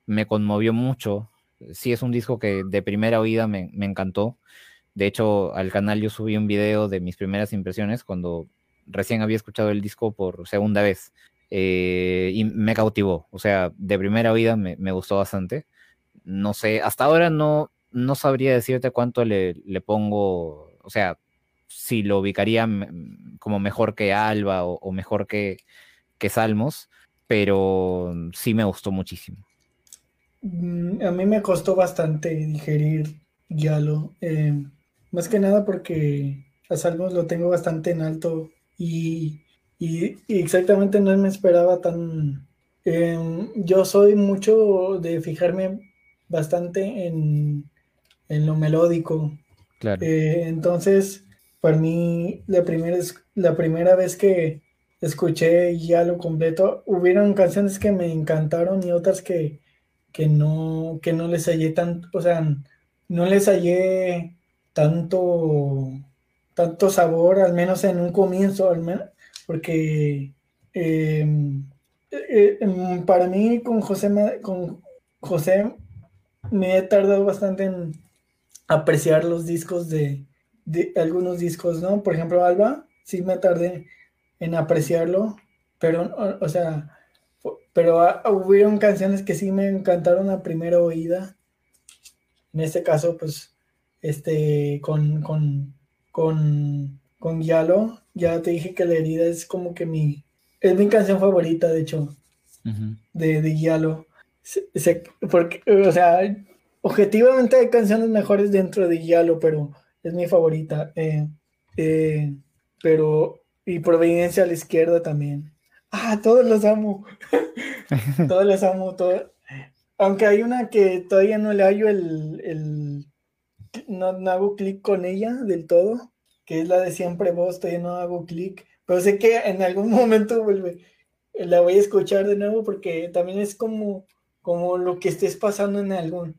me, conmovió mucho. Sí es un disco que de primera oída me, encantó. De hecho, al canal yo subí un video de mis primeras impresiones cuando recién había escuchado el disco por segunda vez. Eh, y me cautivó. O sea, de primera oída me, gustó bastante. No sé, hasta ahora no, no sabría decirte cuánto le, pongo, o sea, si lo ubicaría como mejor que Alba o, mejor que, que, Salmos, pero sí me gustó muchísimo. Mm, a mí me costó bastante digerir Yalo, eh, más que nada porque a Salmos lo tengo bastante en alto y, exactamente no me esperaba tan... Em, yo soy mucho de fijarme bastante en en lo melódico. Eh, entonces, para mí, la primera, la primera vez que escuché ya lo completo, hubieron canciones que me encantaron y otras que, que, no, que no les hallé tanto, o sea, no les hallé tanto, tanto sabor, al menos en un comienzo, al menos, porque em, eh, em, para mí con José, con José me he tardado bastante en, apreciar los discos de, algunos discos, ¿no? Por ejemplo, Alba, sí me tardé en apreciarlo, pero, o, sea, pero hubieron canciones que sí me encantaron a primera oída. En este caso, pues, este, con, con, con, con Yalo, ya te dije que la herida es como que mi, es mi canción favorita, de hecho, de, de Yalo. porque, o sea, Objetivamente hay canciones mejores dentro de Yalo, pero es mi favorita. Eh, eh, pero, y Providencia a la izquierda también. Ah, todos los amo. todos los amo. Todos. Aunque hay una que todavía no le hallo el. el no, hago clic con ella del todo, que es la de siempre vos, todavía no hago clic. Pero sé que en algún momento vuelve. La voy a escuchar de nuevo porque también es como, como lo que estés pasando en algún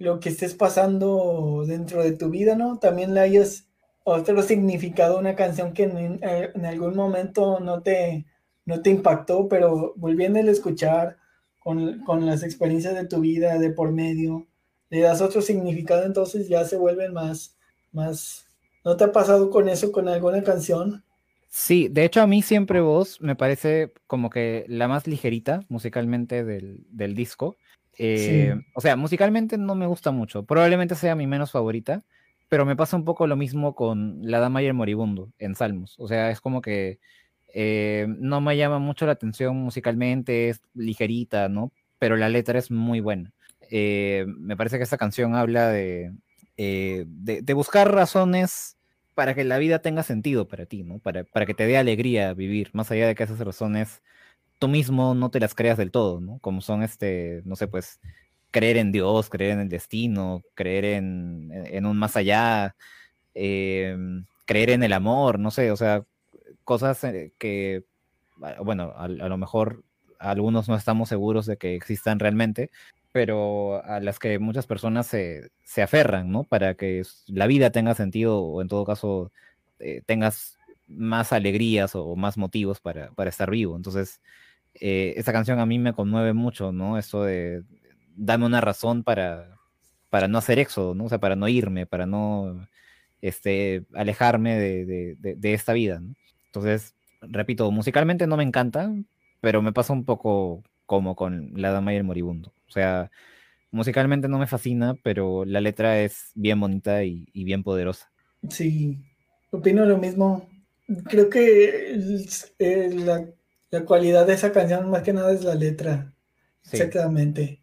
lo que estés pasando dentro de tu vida, ¿no? También le hayas otro significado una canción que en, algún momento no te, no te impactó, pero volviendo a escuchar con, las experiencias de tu vida de por medio, le das otro significado, entonces ya se vuelven más, más. ¿No te ha pasado con eso, con alguna canción? Sí, de hecho a mí siempre vos me parece como que la más ligerita musicalmente del, del disco. Eh, o sea, musicalmente no me gusta mucho. Probablemente sea mi menos favorita, pero me pasa un poco lo mismo con La Dama y el Moribundo en Salmos. O sea, es como que eh, no me llama mucho la atención musicalmente, es ligerita, ¿no? Pero la letra es muy buena. Eh, me parece que esta canción habla de, de, buscar razones para que la vida tenga sentido para ti, ¿no? Para, para que te dé alegría vivir, más allá de que esas razones tú mismo no te las creas del todo, ¿no? Como son, este, no sé, pues, creer en Dios, creer en el destino, creer en, un más allá, em, creer en el amor, no sé, o sea, cosas eh, que, bueno, a, lo mejor algunos no estamos seguros de que existan realmente, pero a las que muchas personas se, aferran, ¿no? Para que la vida tenga sentido o en todo caso eh, tengas más alegrías o más motivos para, para estar vivo. Entonces, eh, esa canción a mí me conmueve mucho, ¿no? Eso de dame una razón para, para no hacer éxodo, ¿no? O sea, para no irme, para no este, alejarme de, de, esta vida. Entonces, repito, musicalmente no me encanta, pero me pasa un poco como con La Dama y el Moribundo. O sea, musicalmente no me fascina, pero la letra es bien bonita y, bien poderosa. Sí, opino lo mismo. Creo que la, la, cualidad de esa canción más que nada es la letra. Exactamente.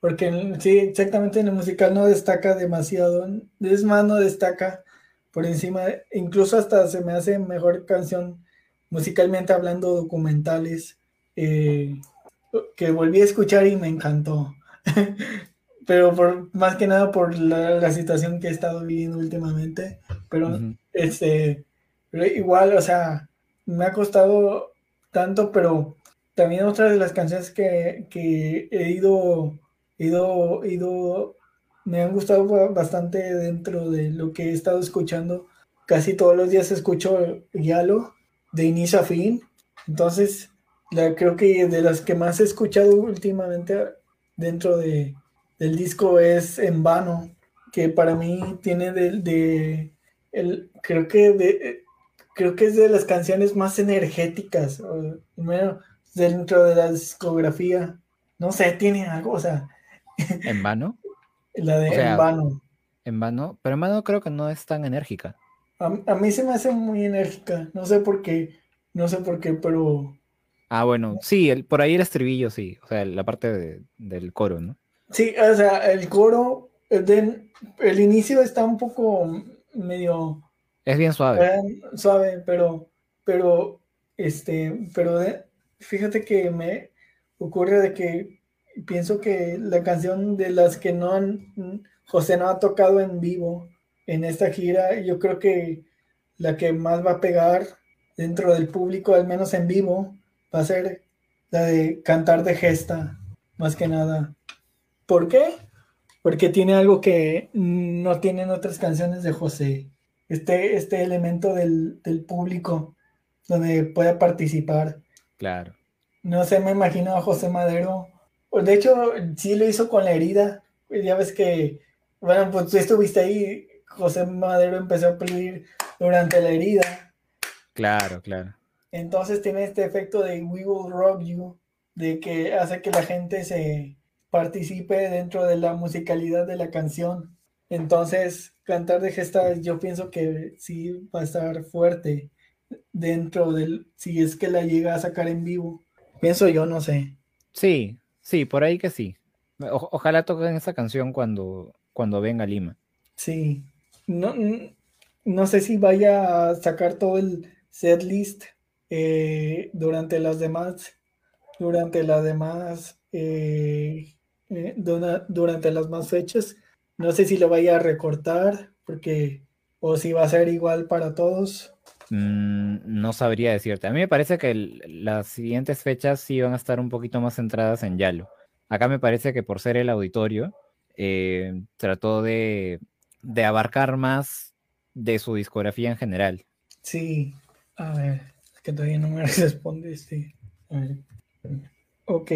Porque sí, exactamente en el musical no destaca demasiado. Es más, no destaca por encima. Incluso hasta se me hace mejor canción musicalmente hablando documentales. Eh, que volví a escuchar y me encantó. pero por más que nada por la, situación que he estado viviendo últimamente. Pero este igual, o sea, me ha costado tanto, pero también otra de las canciones que, he ido, ido, ido, me han gustado bastante dentro de lo que he estado escuchando. Casi todos los días escucho Yalo de inicio a fin. Entonces, la, creo que de las que más he escuchado últimamente dentro de, del disco es En Vano, que para mí tiene de, de el, creo que de, creo que es de las canciones más energéticas, dentro de la discografía. No sé, tiene algo, o sea. ¿En vano? la de En vano. En vano, pero en vano creo que no es tan enérgica. A, a, mí se me hace muy enérgica, no sé por qué, no sé por qué, pero Ah, bueno, sí, el, por ahí el estribillo, sí, o sea, la parte del coro, ¿no? Sí, o sea, el coro, el, el inicio está un poco medio... Es bien suave. Eh, suave, pero, pero, este, pero fíjate que me ocurre de que pienso que la canción de las que no han, José no ha tocado en vivo en esta gira, yo creo que la que más va a pegar dentro del público, al menos en vivo, va a ser la de cantar de gesta, más que nada. ¿Por qué? Porque tiene algo que no tienen otras canciones de José. Este, este elemento del, público donde pueda participar. Claro. No sé, me imagino a José Madero. De hecho, sí lo hizo con la herida. Ya ves que, bueno, pues tú estuviste ahí. José Madero empezó a aplaudir durante la herida. Claro, claro. Entonces tiene este efecto de We Will Rock You, de que hace que la gente se participe dentro de la musicalidad de la canción. Entonces, cantar de gestas, yo pienso que sí va a estar fuerte dentro del, si es que la llega a sacar en vivo. Pienso yo, no sé. Sí, sí, por ahí que sí. ojalá toquen esa canción cuando, cuando venga Lima. Sí. No, no sé si vaya a sacar todo el set list eh, durante las demás, durante las demás, eh, eh, durante las más fechas. No sé si lo vaya a recortar, porque, o si va a ser igual para todos. Mm, no sabría decirte. A mí me parece que las siguientes fechas sí van a estar un poquito más centradas en Yalo. Acá me parece que por ser el auditorio, trató de, de abarcar más de su discografía en general. Sí, a ver que todavía no me respondiste. Ok,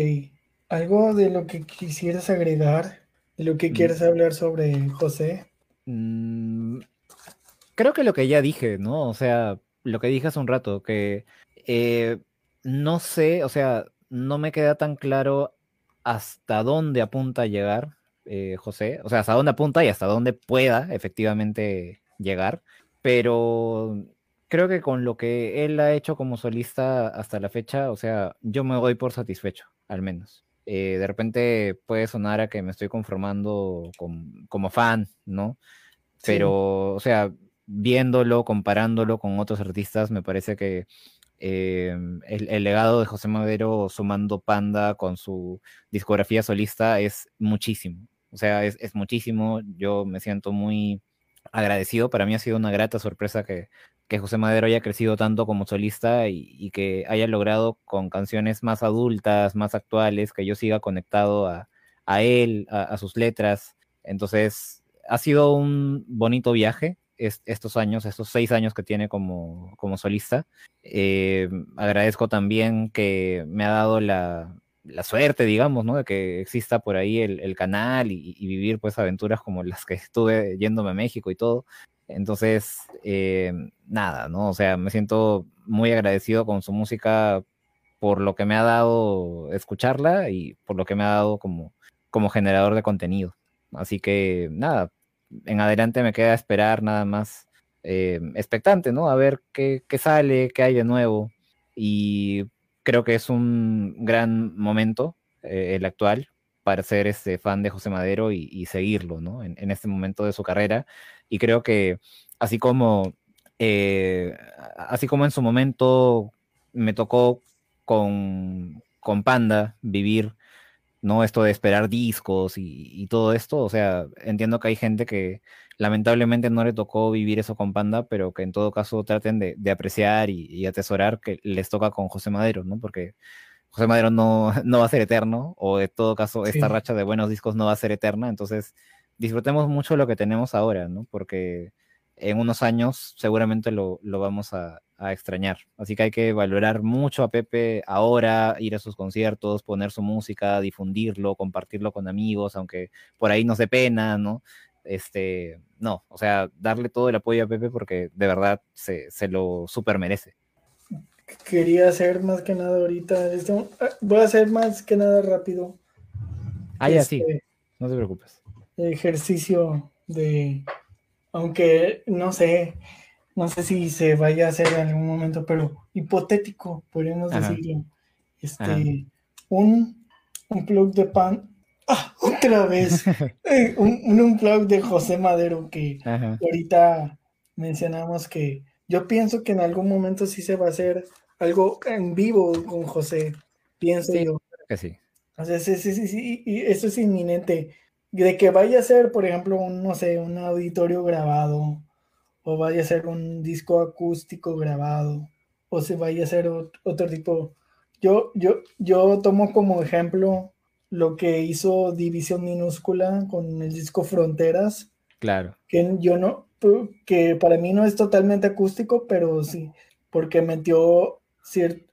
¿algo de lo que quisieras agregar? ¿De lo que mm. quieres hablar sobre José? Mm, creo que lo que ya dije, ¿no? O sea, lo que dije hace un rato, que eh, no sé, o sea, no me queda tan claro hasta dónde apunta a llegar eh, José, o sea, hasta dónde apunta y hasta dónde pueda efectivamente llegar, pero creo que con lo que él ha hecho como solista hasta la fecha, o sea, yo me doy por satisfecho, al menos. Eh, de repente puede sonar a que me estoy conformando como fan, ¿no? Pero, o sea, viéndolo, comparándolo con otros artistas, me parece que eh, el, legado de José Madero sumando Panda con su discografía solista es muchísimo. O sea, es, es muchísimo. Yo me siento muy agradecido. Para mí ha sido una grata sorpresa que que José Madero haya crecido tanto como solista y, que haya logrado con canciones más adultas, más actuales, que yo siga conectado a, él, a, sus letras. Entonces, ha sido un bonito viaje estos años, estos seis años que tiene como, como solista. Eh, agradezco también que me ha dado la, suerte, digamos, ¿no? De que exista por ahí el, canal y, y, vivir pues aventuras como las que estuve yéndome a México y todo. Entonces, eh, nada, ¿no? O sea, me siento muy agradecido con su música por lo que me ha dado escucharla y por lo que me ha dado como, como generador de contenido. Así que, nada, en adelante me queda esperar nada más eh, expectante, ¿no? A ver qué, qué sale, qué hay de nuevo. Y creo que es un gran momento eh, el actual para ser este fan de José Madero y, seguirlo, ¿no? En, este momento de su carrera. Y creo que así como, eh, así como en su momento me tocó con, con Panda vivir, ¿no? Esto de esperar discos y, y, todo esto, o sea, entiendo que hay gente que lamentablemente no le tocó vivir eso con Panda, pero que en todo caso traten de, de apreciar y, y, atesorar que les toca con José Madero, ¿no? Porque José Madero no, no va a ser eterno, o en todo caso esta sí. racha de buenos discos no va a ser eterna, entonces disfrutemos mucho lo que tenemos ahora, ¿no? Porque en unos años seguramente lo, lo vamos a, a, extrañar. Así que hay que valorar mucho a Pepe ahora, ir a sus conciertos, poner su música, difundirlo, compartirlo con amigos, aunque por ahí nos dé pena, ¿no? Este, no, o sea, darle todo el apoyo a Pepe porque de verdad se, se lo super merece quería hacer más que nada ahorita. Esto, voy a hacer más que nada rápido. Ah, ya este, sí. No te preocupes. Ejercicio de. Aunque no sé. No sé si se vaya a hacer en algún momento, pero hipotético, podríamos Ajá. decirlo. Este. Ajá. Un, un plug de pan. ¡Ah! Otra vez. Eh, un, un plug de José Madero que Ajá. ahorita mencionamos que yo pienso que en algún momento sí se va a hacer algo en vivo con José, pienso sí, yo. Que sí. O sea, sí, sí, sí, sí, y eso es inminente. De que vaya a ser, por ejemplo, un, no sé, un auditorio grabado, o vaya a ser un disco acústico grabado, o se vaya a ser otro tipo. Yo, yo, yo tomo como ejemplo lo que hizo División Minúscula con el disco Fronteras. Claro. Que yo no, que para mí no es totalmente acústico, pero sí, porque metió cierto,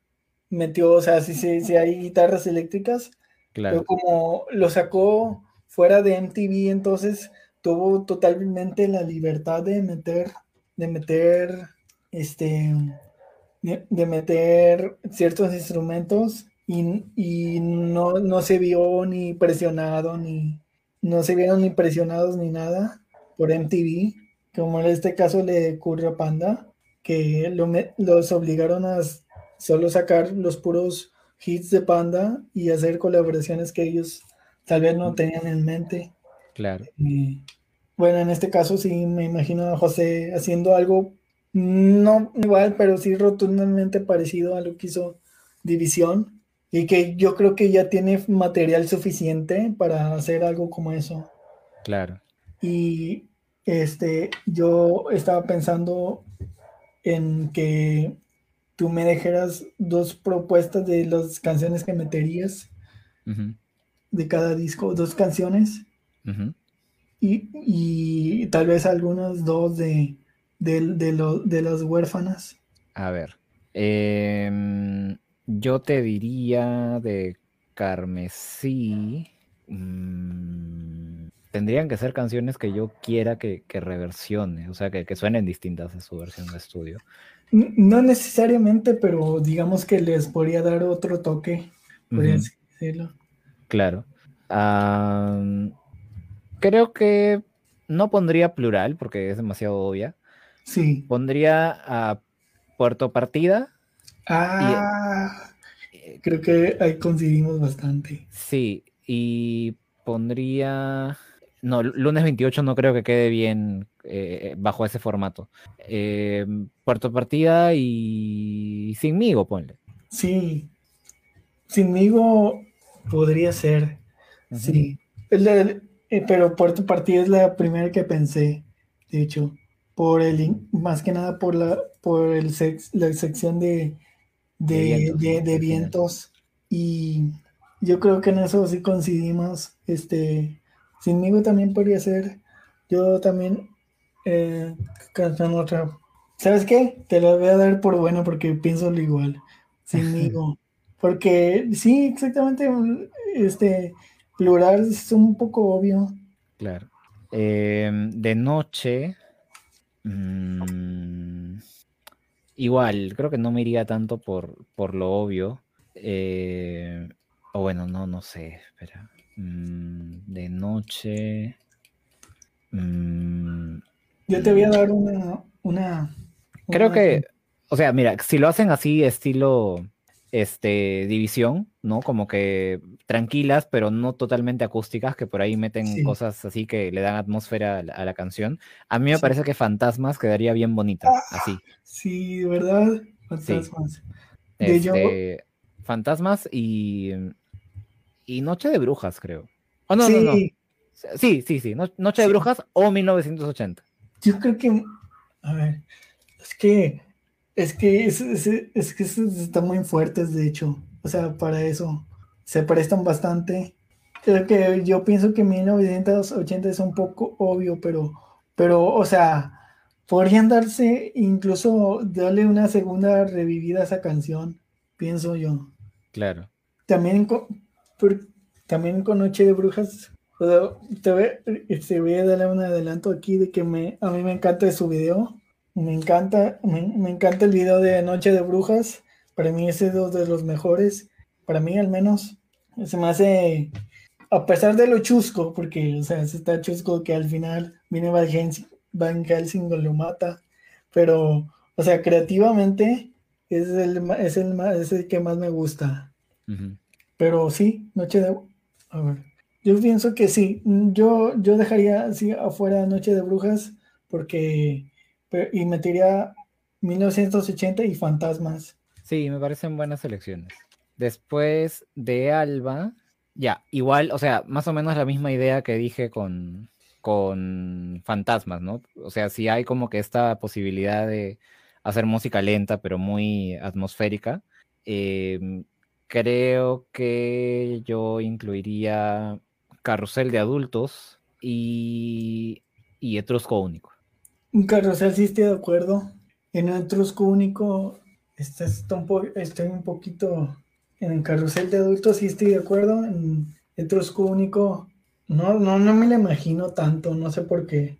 metió, o sea, sí, sí, sí hay guitarras eléctricas, claro. pero como lo sacó fuera de MTV, entonces tuvo totalmente la libertad de meter, de meter, este, de, de meter ciertos instrumentos y, y no, no, se vio ni presionado, ni, no se vieron ni presionados ni nada por MTV, como en este caso le ocurrió a Panda, que lo, los obligaron a solo sacar los puros hits de Panda y hacer colaboraciones que ellos tal vez no tenían en mente. Claro. Y, bueno, en este caso sí me imagino a José haciendo algo no igual, pero sí rotundamente parecido a lo que hizo División y que yo creo que ya tiene material suficiente para hacer algo como eso. Claro. Y este, yo estaba pensando en que tú me dejaras dos propuestas de las canciones que meterías uh -huh. de cada disco, dos canciones. Uh -huh. y, y, tal vez algunas dos de, de, de, lo, de las huérfanas. A ver. Eh, yo te diría de Carmesí. Mmm, tendrían que ser canciones que yo quiera que, que reversione, o sea, que, que, suenen distintas a su versión de estudio. No necesariamente, pero digamos que les podría dar otro toque, podría uh -huh. decirlo. Claro. Um, creo que no pondría plural porque es demasiado obvia. Sí. Pondría a Puerto Partida. Ah, y, creo que ahí coincidimos bastante. Sí, y pondría no, lunes 28 no creo que quede bien eh, bajo ese formato. Eh, Puerto Partida y Sinmigo, ponle. Sí, Sinmigo podría ser, uh -huh. sí. La, eh, pero Puerto Partida es la primera que pensé, de hecho, por el, más que nada por la, por el sex, la sección de, de, de vientos, de, de vientos y yo creo que en eso sí coincidimos, este Sinmigo también podría ser. Yo también eh, canción otra. ¿Sabes qué? Te la voy a dar por buena porque pienso lo igual. Sinmigo. porque sí, exactamente. Este plural es un poco obvio. Claro. Eh, de noche. Mm, igual, creo que no me iría tanto por, por lo obvio. Eh, o bueno, no, no sé, espera. Mm, de noche. Mm, Yo te voy a dar una. una creo una- que, o sea, mira, si lo hacen así, estilo este, división, ¿no? Como que tranquilas, pero no totalmente acústicas, que por ahí meten Sí. cosas así que le dan atmósfera a la, a la canción. A mí me Sí. parece que Fantasmas quedaría bien bonita, Ah, así. Sí, ¿verdad? Fantasmas. De yo- Este, Fantasmas y, y Noche de Brujas, creo. Oh, no, no, no. sí, Sí, sí, sí. No- Noche de Sí. Brujas o 1980. yo creo que. A ver. Es que. Es que, es, es- es que están muy fuertes, de hecho. O sea, para eso. Se prestan bastante. Creo que yo pienso que 1980 es un poco obvio, pero. Pero, o sea. Podrían darse, incluso darle una segunda revivida a esa canción, pienso yo. Claro. También con, también con Noche de Brujas, o sea, te voy, te voy a dar un adelanto aquí de que me, a mí me encanta su video. Me encanta, me, me encanta el video de Noche de Brujas. Para mí ese es uno de los mejores. Para mí al menos. Se me hace, a pesar de lo chusco, porque o sea, se está chusco que al final viene Van Helsing, Van Helsing lo mata. Pero, o sea, creativamente es el, es el, es el que más me gusta. Pero sí, Noche de... A ver. Yo pienso que sí. Yo, yo dejaría así afuera Noche de Brujas porque... Y metería 1980 y Fantasmas. Sí, me parecen buenas elecciones. Después de Alba, ya, igual, o sea, más o menos la misma idea que dije con, con Fantasmas, ¿no? O sea, si hay como que esta posibilidad de hacer música lenta, pero muy atmosférica, em, creo que yo incluiría Carrusel de Adultos y, y Etrusco Único. Un carrusel sí estoy de acuerdo. En el Etrusco único está, está un po- estoy un poquito... En el carrusel de adultos sí estoy de acuerdo. En Etrusco único no, no, no me lo imagino tanto. No sé por qué.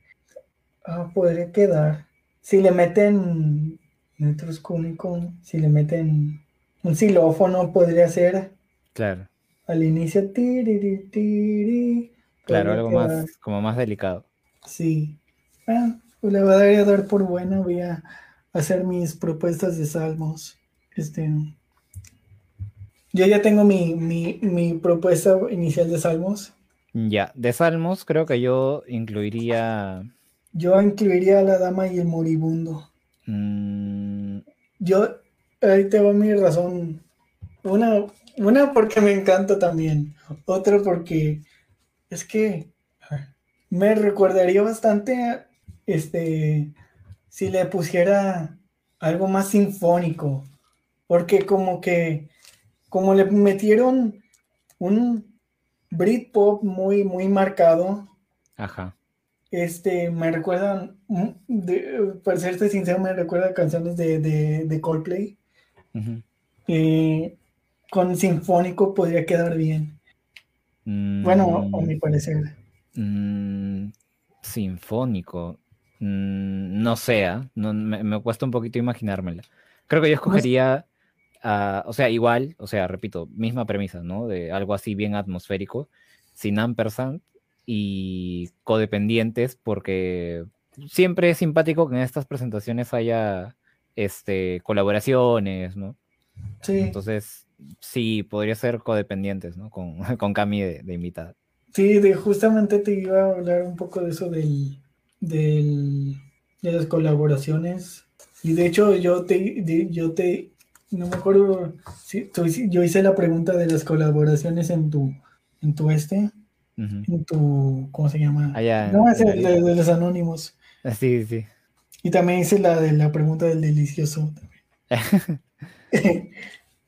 Ah, podría quedar. Si le meten en Etrusco único, si le meten un xilófono, podría ser Claro, al inicio. Tiriri, tiri, claro, algo quedar. más, como más delicado. Sí. Ah, le voy a dar, por buena. Voy a hacer mis propuestas de salmos. Este. Yo ya tengo mi, mi, mi propuesta inicial de salmos. Ya, de Salmos creo que yo incluiría... Yo incluiría a la dama y el moribundo. mm, Yo, ahí te va mi razón. Una, una porque me encanta también. Otra porque es que me recordaría bastante este si le pusiera algo más sinfónico. Porque como que como le metieron un Britpop muy, muy marcado. ajá, Este, me recuerdan, mm, de- para serte sincero, me recuerda canciones de, de, de Coldplay. Eh, con sinfónico podría quedar bien. Bueno, a Mm, mi parecer. mm, sinfónico. Mm, no sea, no, me, me cuesta un poquito imaginármela. Creo que yo escogería, ah, o sea, igual, o sea, repito, misma premisa, ¿no? De algo así bien atmosférico, sin ampersand y codependientes, porque siempre es simpático que en estas presentaciones haya este, colaboraciones, ¿no? Sí, Entonces, sí, podría ser codependientes, ¿no? Con, con Cami de, de invitada. sí, de, justamente te iba a hablar un poco de eso del, del, de las colaboraciones. Y de hecho, yo te, de- yo te, no me acuerdo, si yo hice la pregunta de las colaboraciones en tu, en tu este, en tu, ¿cómo se llama? Allá No, en- es el de, los anónimos. Ah, Sí, sí. Y también hice la de la pregunta del delicioso.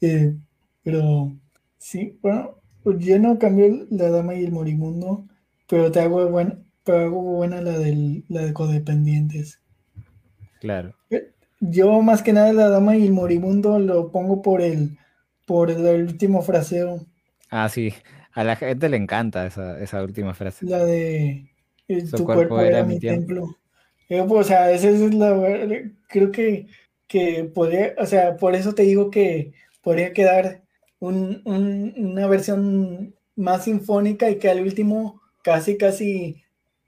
Eh, pero sí, bueno, pues yo no cambié la dama y el moribundo, pero te hago buena, pero hago buena la del, la de codependientes. Claro. Yo más que nada la dama y el moribundo lo pongo por el, por el, último fraseo, Ah, sí. A la gente le encanta esa, esa última frase. la de eh, tu cuerpo cuerpo era mi templo. Eh, o sea, esa es la creo que, que podría, o sea, por eso te digo que podría quedar una versión más sinfónica y que al último casi, casi,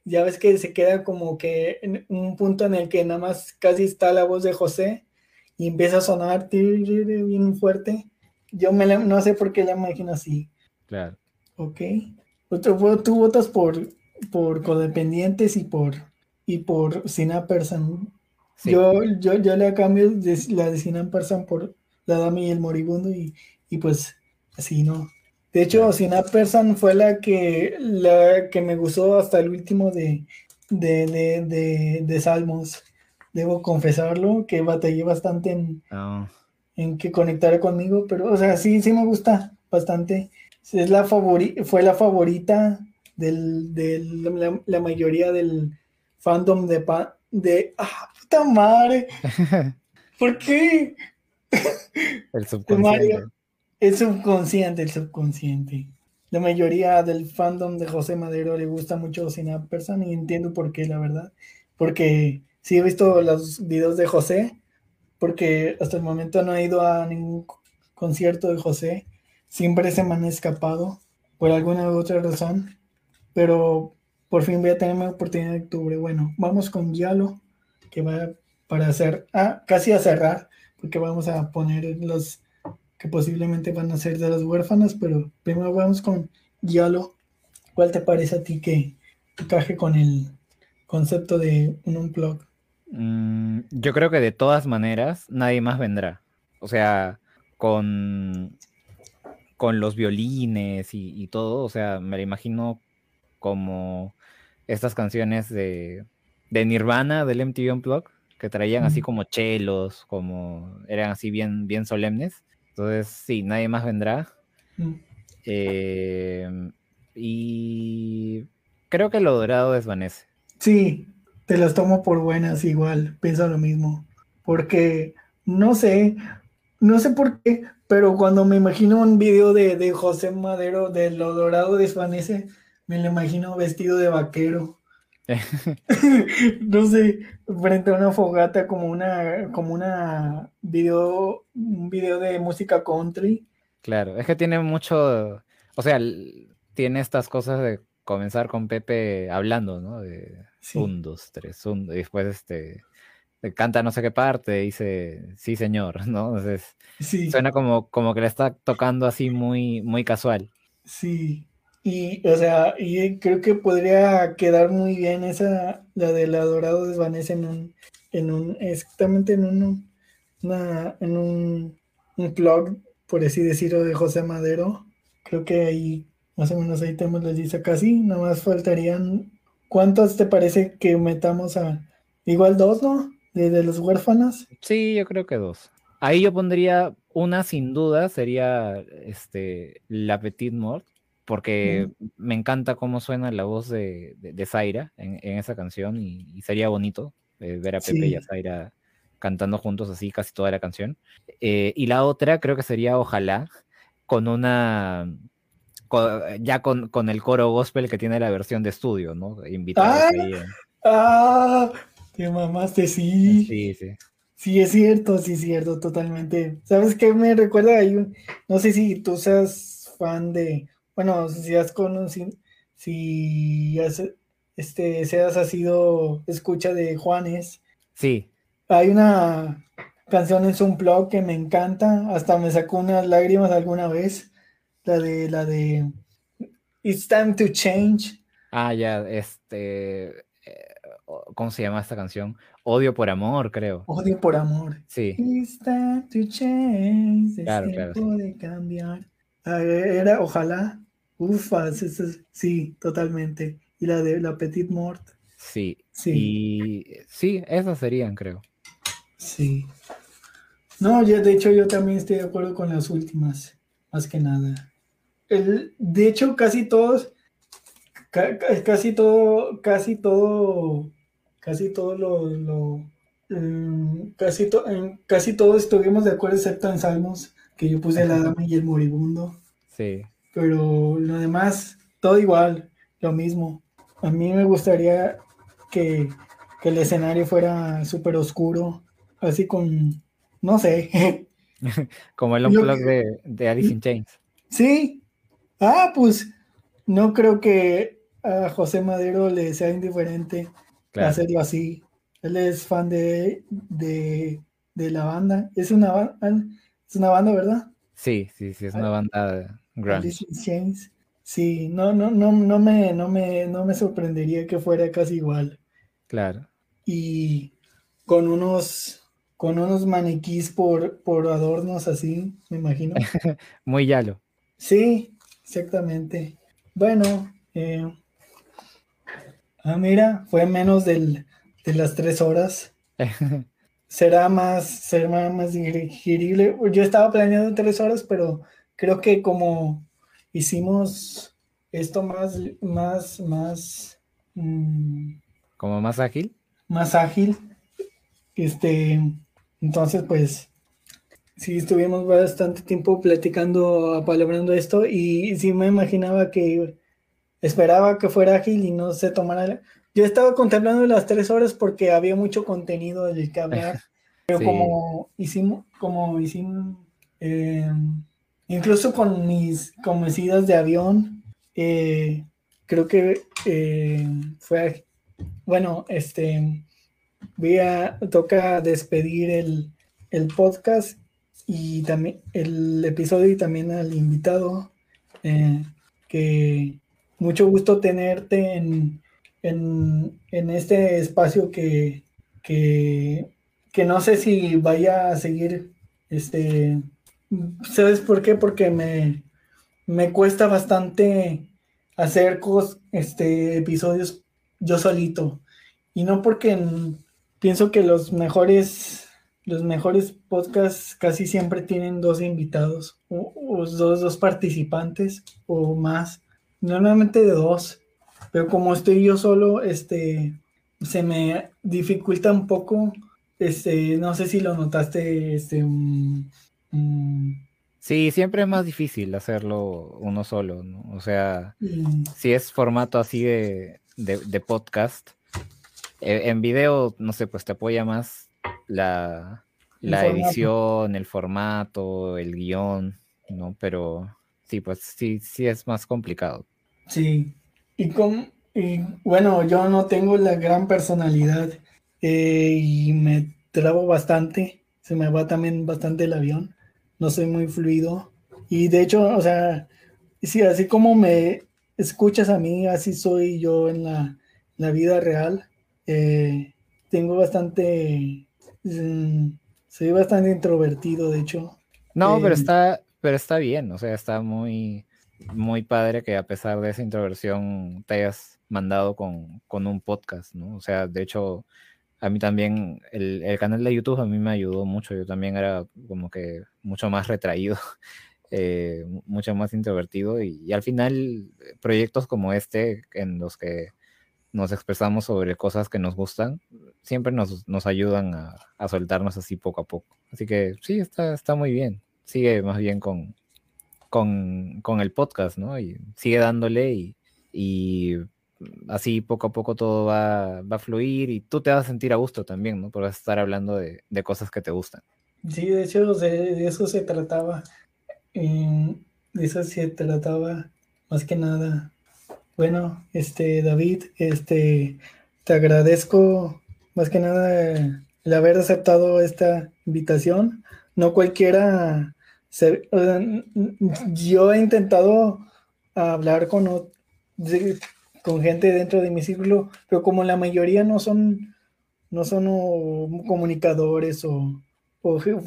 ya ves que se queda como que en un punto en el que nada más casi está la voz de José y empieza a sonar bien fuerte. Yo me no sé por qué la imagino así. Claro. Ok. Tú, votas por, por codependientes y por, y por Sina Person. Yo, yo, yo le cambio la de Sinan Person por la dama y el moribundo y, y pues así, ¿no? De hecho, Sina Person fue la que, la que me gustó hasta el último de, de, Salmos. Debo confesarlo, que batallé bastante en, ah. en que conectara conmigo, pero, o sea, sí, sí me gusta bastante. Es la fue la favorita de la, mayoría del fandom de, de ¡Ah, puta madre! ¿Por qué? El subconsciente. El subconsciente, el subconsciente. La mayoría del fandom de José Madero le gusta mucho Cine Person y entiendo por qué, la verdad. Porque sí he visto los videos de José, porque hasta el momento no he ido a ningún concierto de José. Siempre se me han escapado por alguna u otra razón. Pero por fin voy a tener mi oportunidad de octubre. Bueno, vamos con Yalo, que va para hacer, ah, casi a cerrar, porque vamos a poner los que posiblemente van a ser de las huérfanas, pero primero vamos con Yalo. ¿Cuál te parece a ti que encaje con el concepto de un unplug? Mm, yo creo que de todas maneras nadie más vendrá. O sea, con, con los violines y, todo, o sea, me lo imagino como estas canciones de, de Nirvana del MTV Unplugged, que traían así como chelos, como eran así bien, bien solemnes. Entonces, sí, nadie más vendrá. Em, y creo que lo dorado desvanece. Sí, te las tomo por buenas igual, pienso lo mismo. Porque, no sé, no sé por qué, pero cuando me imagino un video de, José Madero de lo dorado desvanece, me lo imagino vestido de vaquero. no sé, frente a una fogata como una, como una video, un video de música country. Claro, es que tiene mucho, o sea, tiene estas cosas de comenzar con Pepe hablando, ¿no? De un, dos, tres, un, y después este canta no sé qué parte, dice sí señor, ¿no? Entonces suena como, como que le está tocando así muy, muy casual. Sí, y, o sea, y creo que podría quedar muy bien esa, la del adorado desvanece en un, en un, exactamente en un, una, en un, un blog, por así decirlo, de José Madero. Creo que ahí, más o menos ahí tenemos la lista casi, nada más faltarían, ¿cuántos te parece que metamos a, igual dos, ¿no? De, los huérfanos. Sí, yo creo que dos. Ahí yo pondría una sin duda, sería este, La Petite Mort porque me encanta cómo suena la voz de, de, Zaira en, esa canción y, sería bonito eh, ver a Pepe y a Zaira cantando juntos así casi toda la canción. Eh, y la otra creo que sería Ojalá, con una... ya con, el coro gospel que tiene la versión de estudio, ¿no? Invitados ¡Ah! ahí. ¡Ah! Te mamaste, sí. Sí, sí. Sí, es cierto, sí, es cierto, totalmente. ¿Sabes qué me recuerda? Hay un, no sé si tú seas fan de, bueno, si has conocido, si has, este, seas ha sido escucha de Juanes. Sí. Hay una canción en su blog que me encanta, hasta me sacó unas lágrimas alguna vez, la de, la de It's Time to Change. Ah, ya, este, eh, ¿cómo se llama esta canción? Odio por amor, creo. Odio por amor. Sí. It's time to change. Claro, es tiempo de cambiar. Era, ojalá, Ufa, sí, totalmente. Y la de la Petite Mort. Sí. Sí. Y sí, esas serían, creo. Sí. No, ya de hecho yo también estoy de acuerdo con las últimas, más que nada. El, de hecho, casi todos, casi todo, casi todo, casi todo lo, mm, casi, casi todos estuvimos de acuerdo excepto en Salmos, que yo puse la dama y el moribundo. Sí pero lo demás, todo igual, lo mismo. A mí me gustaría que, que el escenario fuera súper oscuro, así con, no sé. Como el unplug de, de Alice in Chains. Sí. Ah, pues no creo que a José Madero le sea indiferente hacerlo así. Él es fan de, de, la banda. Es una, es una banda, ¿verdad? Sí, sí, sí, es una banda Sí, no, no, no, no me, no me, no me sorprendería que fuera casi igual. Claro. Y con unos, con unos maniquís por, por adornos así, me imagino. Muy yalo. Sí, exactamente. Bueno, eh, ah, mira, fue menos del, de las tres horas. será más, será más digerible. Yo estaba planeando tres horas, pero creo que como hicimos esto más, más, más. Mm, ¿Como más ágil? Más ágil. Este, entonces, pues, sí, estuvimos bastante tiempo platicando, apalabrando esto, y sí me imaginaba que esperaba que fuera ágil y no se tomara. Yo estaba contemplando las tres horas porque había mucho contenido del que hablar, pero como hicimos, como hicimos, eh, incluso con mis, con de avión, eh, creo que eh, fue, bueno, este, voy a, toca despedir el, el podcast y también el episodio y también al invitado, que mucho gusto tenerte en, en, este espacio que, que, que, no sé si vaya a seguir, este, ¿sabes por qué? Porque me, me cuesta bastante hacer este, episodios yo solito. Y no porque pienso que los mejores, los mejores podcasts casi siempre tienen dos invitados, o, dos, dos participantes o más. Normalmente de dos. Pero como estoy yo solo, este, se me dificulta un poco. Este, no sé si lo notaste, este, Sí, siempre es más difícil hacerlo uno solo, ¿no? O sea, si es formato así de, podcast, e, en video, no sé, pues te apoya más la, la edición, el formato, el guion, ¿no? Pero sí, pues sí, sí es más complicado. Sí, y, con, y bueno, yo no tengo la gran personalidad eh, y me trabo bastante, se me va también bastante el avión, no soy muy fluido. Y de hecho, o sea, sí, así como me escuchas a mí, así soy yo en la, vida real. Eh, tengo bastante, mm, soy bastante introvertido, de hecho. No, pero eh, está, pero está bien, o sea, está muy, muy padre que a pesar de esa introversión te hayas mandado con, un podcast, ¿no? O sea, de hecho, a mí también el, canal de YouTube a mí me ayudó mucho. Yo también era como que mucho más retraído, eh, mucho más introvertido y, al final proyectos como este en los que nos expresamos sobre cosas que nos gustan, siempre nos, ayudan a, a, soltarnos así poco a poco. Así que sí, está, está muy bien. Sigue más bien con, con, con el podcast, ¿no? Y sigue dándole y, y así poco a poco todo va, va, a fluir y tú te vas a sentir a gusto también, ¿no? Por estar hablando de, de cosas que te gustan. Sí, de hecho, de, eso se trataba. de eso se trataba más que nada. Bueno, este, David, este, te agradezco más que nada el haber aceptado esta invitación. No cualquiera yo he intentado hablar con, con gente dentro de mi círculo, pero como la mayoría no son, no son comunicadores o,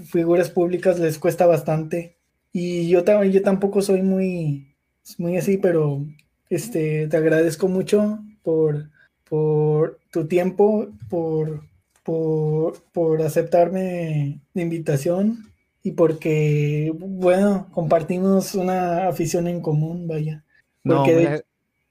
figuras públicas, les cuesta bastante. Y yo, yo tampoco soy muy, muy así, pero este, te agradezco mucho por, por tu tiempo, por, por, por aceptarme la invitación y porque, bueno, compartimos una afición en común, vaya. No,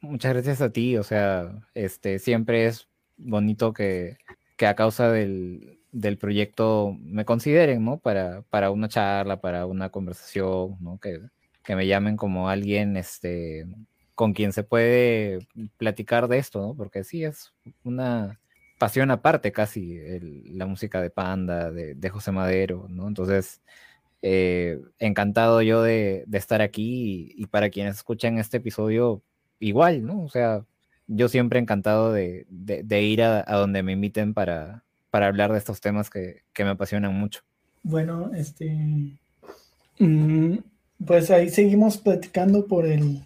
muchas, gracias a ti, o sea, este, siempre es bonito que, a causa del, proyecto me consideren, ¿no? Para, para una charla, para una conversación, ¿no? Que, que me llamen como alguien, este, con quien se puede platicar de esto, ¿no? Porque sí, es una, pasión aparte casi, la música de Panda, de, José Madero, ¿no? Entonces, eh, encantado yo de, estar aquí y, para quienes escuchan este episodio, igual, ¿no? O sea, yo siempre encantado de, ir a, donde me inviten para, para hablar de estos temas que, me apasionan mucho. Bueno, este, mm, pues ahí seguimos platicando por el,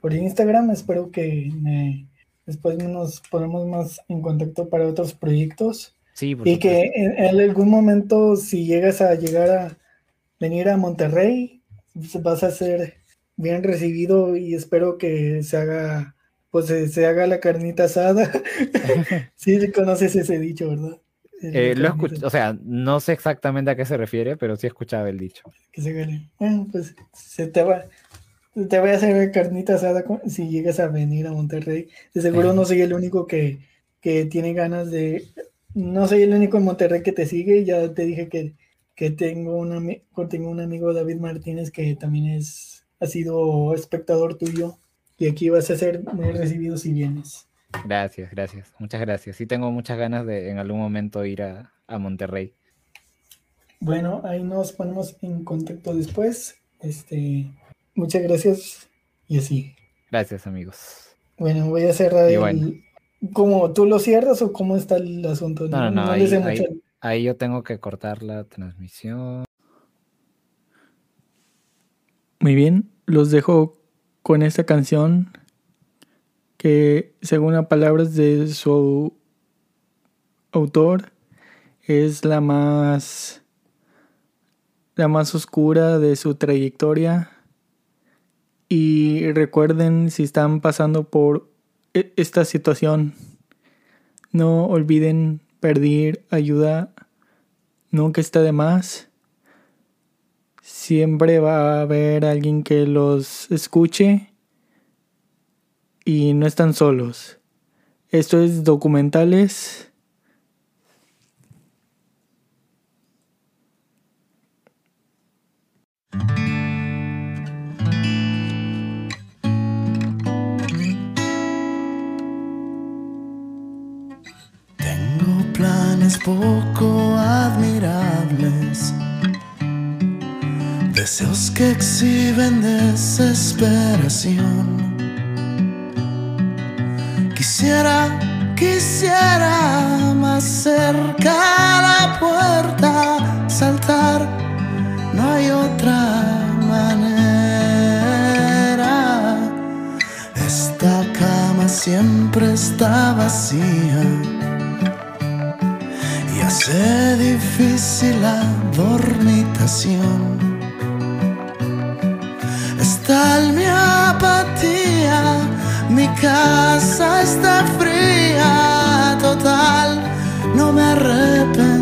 por Instagram, espero que me Después nos ponemos más en contacto para otros proyectos. Sí, y que en, algún momento, si llegas a llegar a venir a Monterrey, vas a ser bien recibido y espero que se haga, pues se, haga la carnita asada. sí, conoces ese dicho, ¿verdad? Eh, lo escucho, o sea, no sé exactamente a qué se refiere, pero sí he escuchado el dicho. Que se gane. Bueno, pues se te va, te voy a hacer carnita asada si llegas a venir a Monterrey. De seguro no soy el único que, tiene ganas de. No soy el único en Monterrey que te sigue. Ya te dije que, que tengo, un tengo un amigo, David Martínez, que también es, ha sido espectador tuyo. Y aquí vas a ser muy recibido si vienes. Gracias, gracias. Muchas gracias. Sí tengo muchas ganas de en algún momento ir a, a Monterrey. Bueno, ahí nos ponemos en contacto después. Este, Muchas gracias y así. Gracias, amigos. Bueno, voy a cerrar el... ¿Cómo tú lo cierras o cómo está el asunto? No, no, no, ahí, yo tengo que cortar la transmisión. Muy bien, los dejo con esta canción que según las palabras de su autor es la más la más oscura de su trayectoria. Y recuerden si están pasando por e-, esta situación, no olviden pedir ayuda, nunca está de más. Siempre va a haber alguien que los escuche y no están solos. Esto es documentales poco admirables, deseos que exhiben desesperación. Quisiera, quisiera más cerca la puerta saltar, no hay otra manera. Esta cama siempre está vacía hace difícil la dormitación. Tal mi apatía, mi casa está fría, total, no me arrepiento.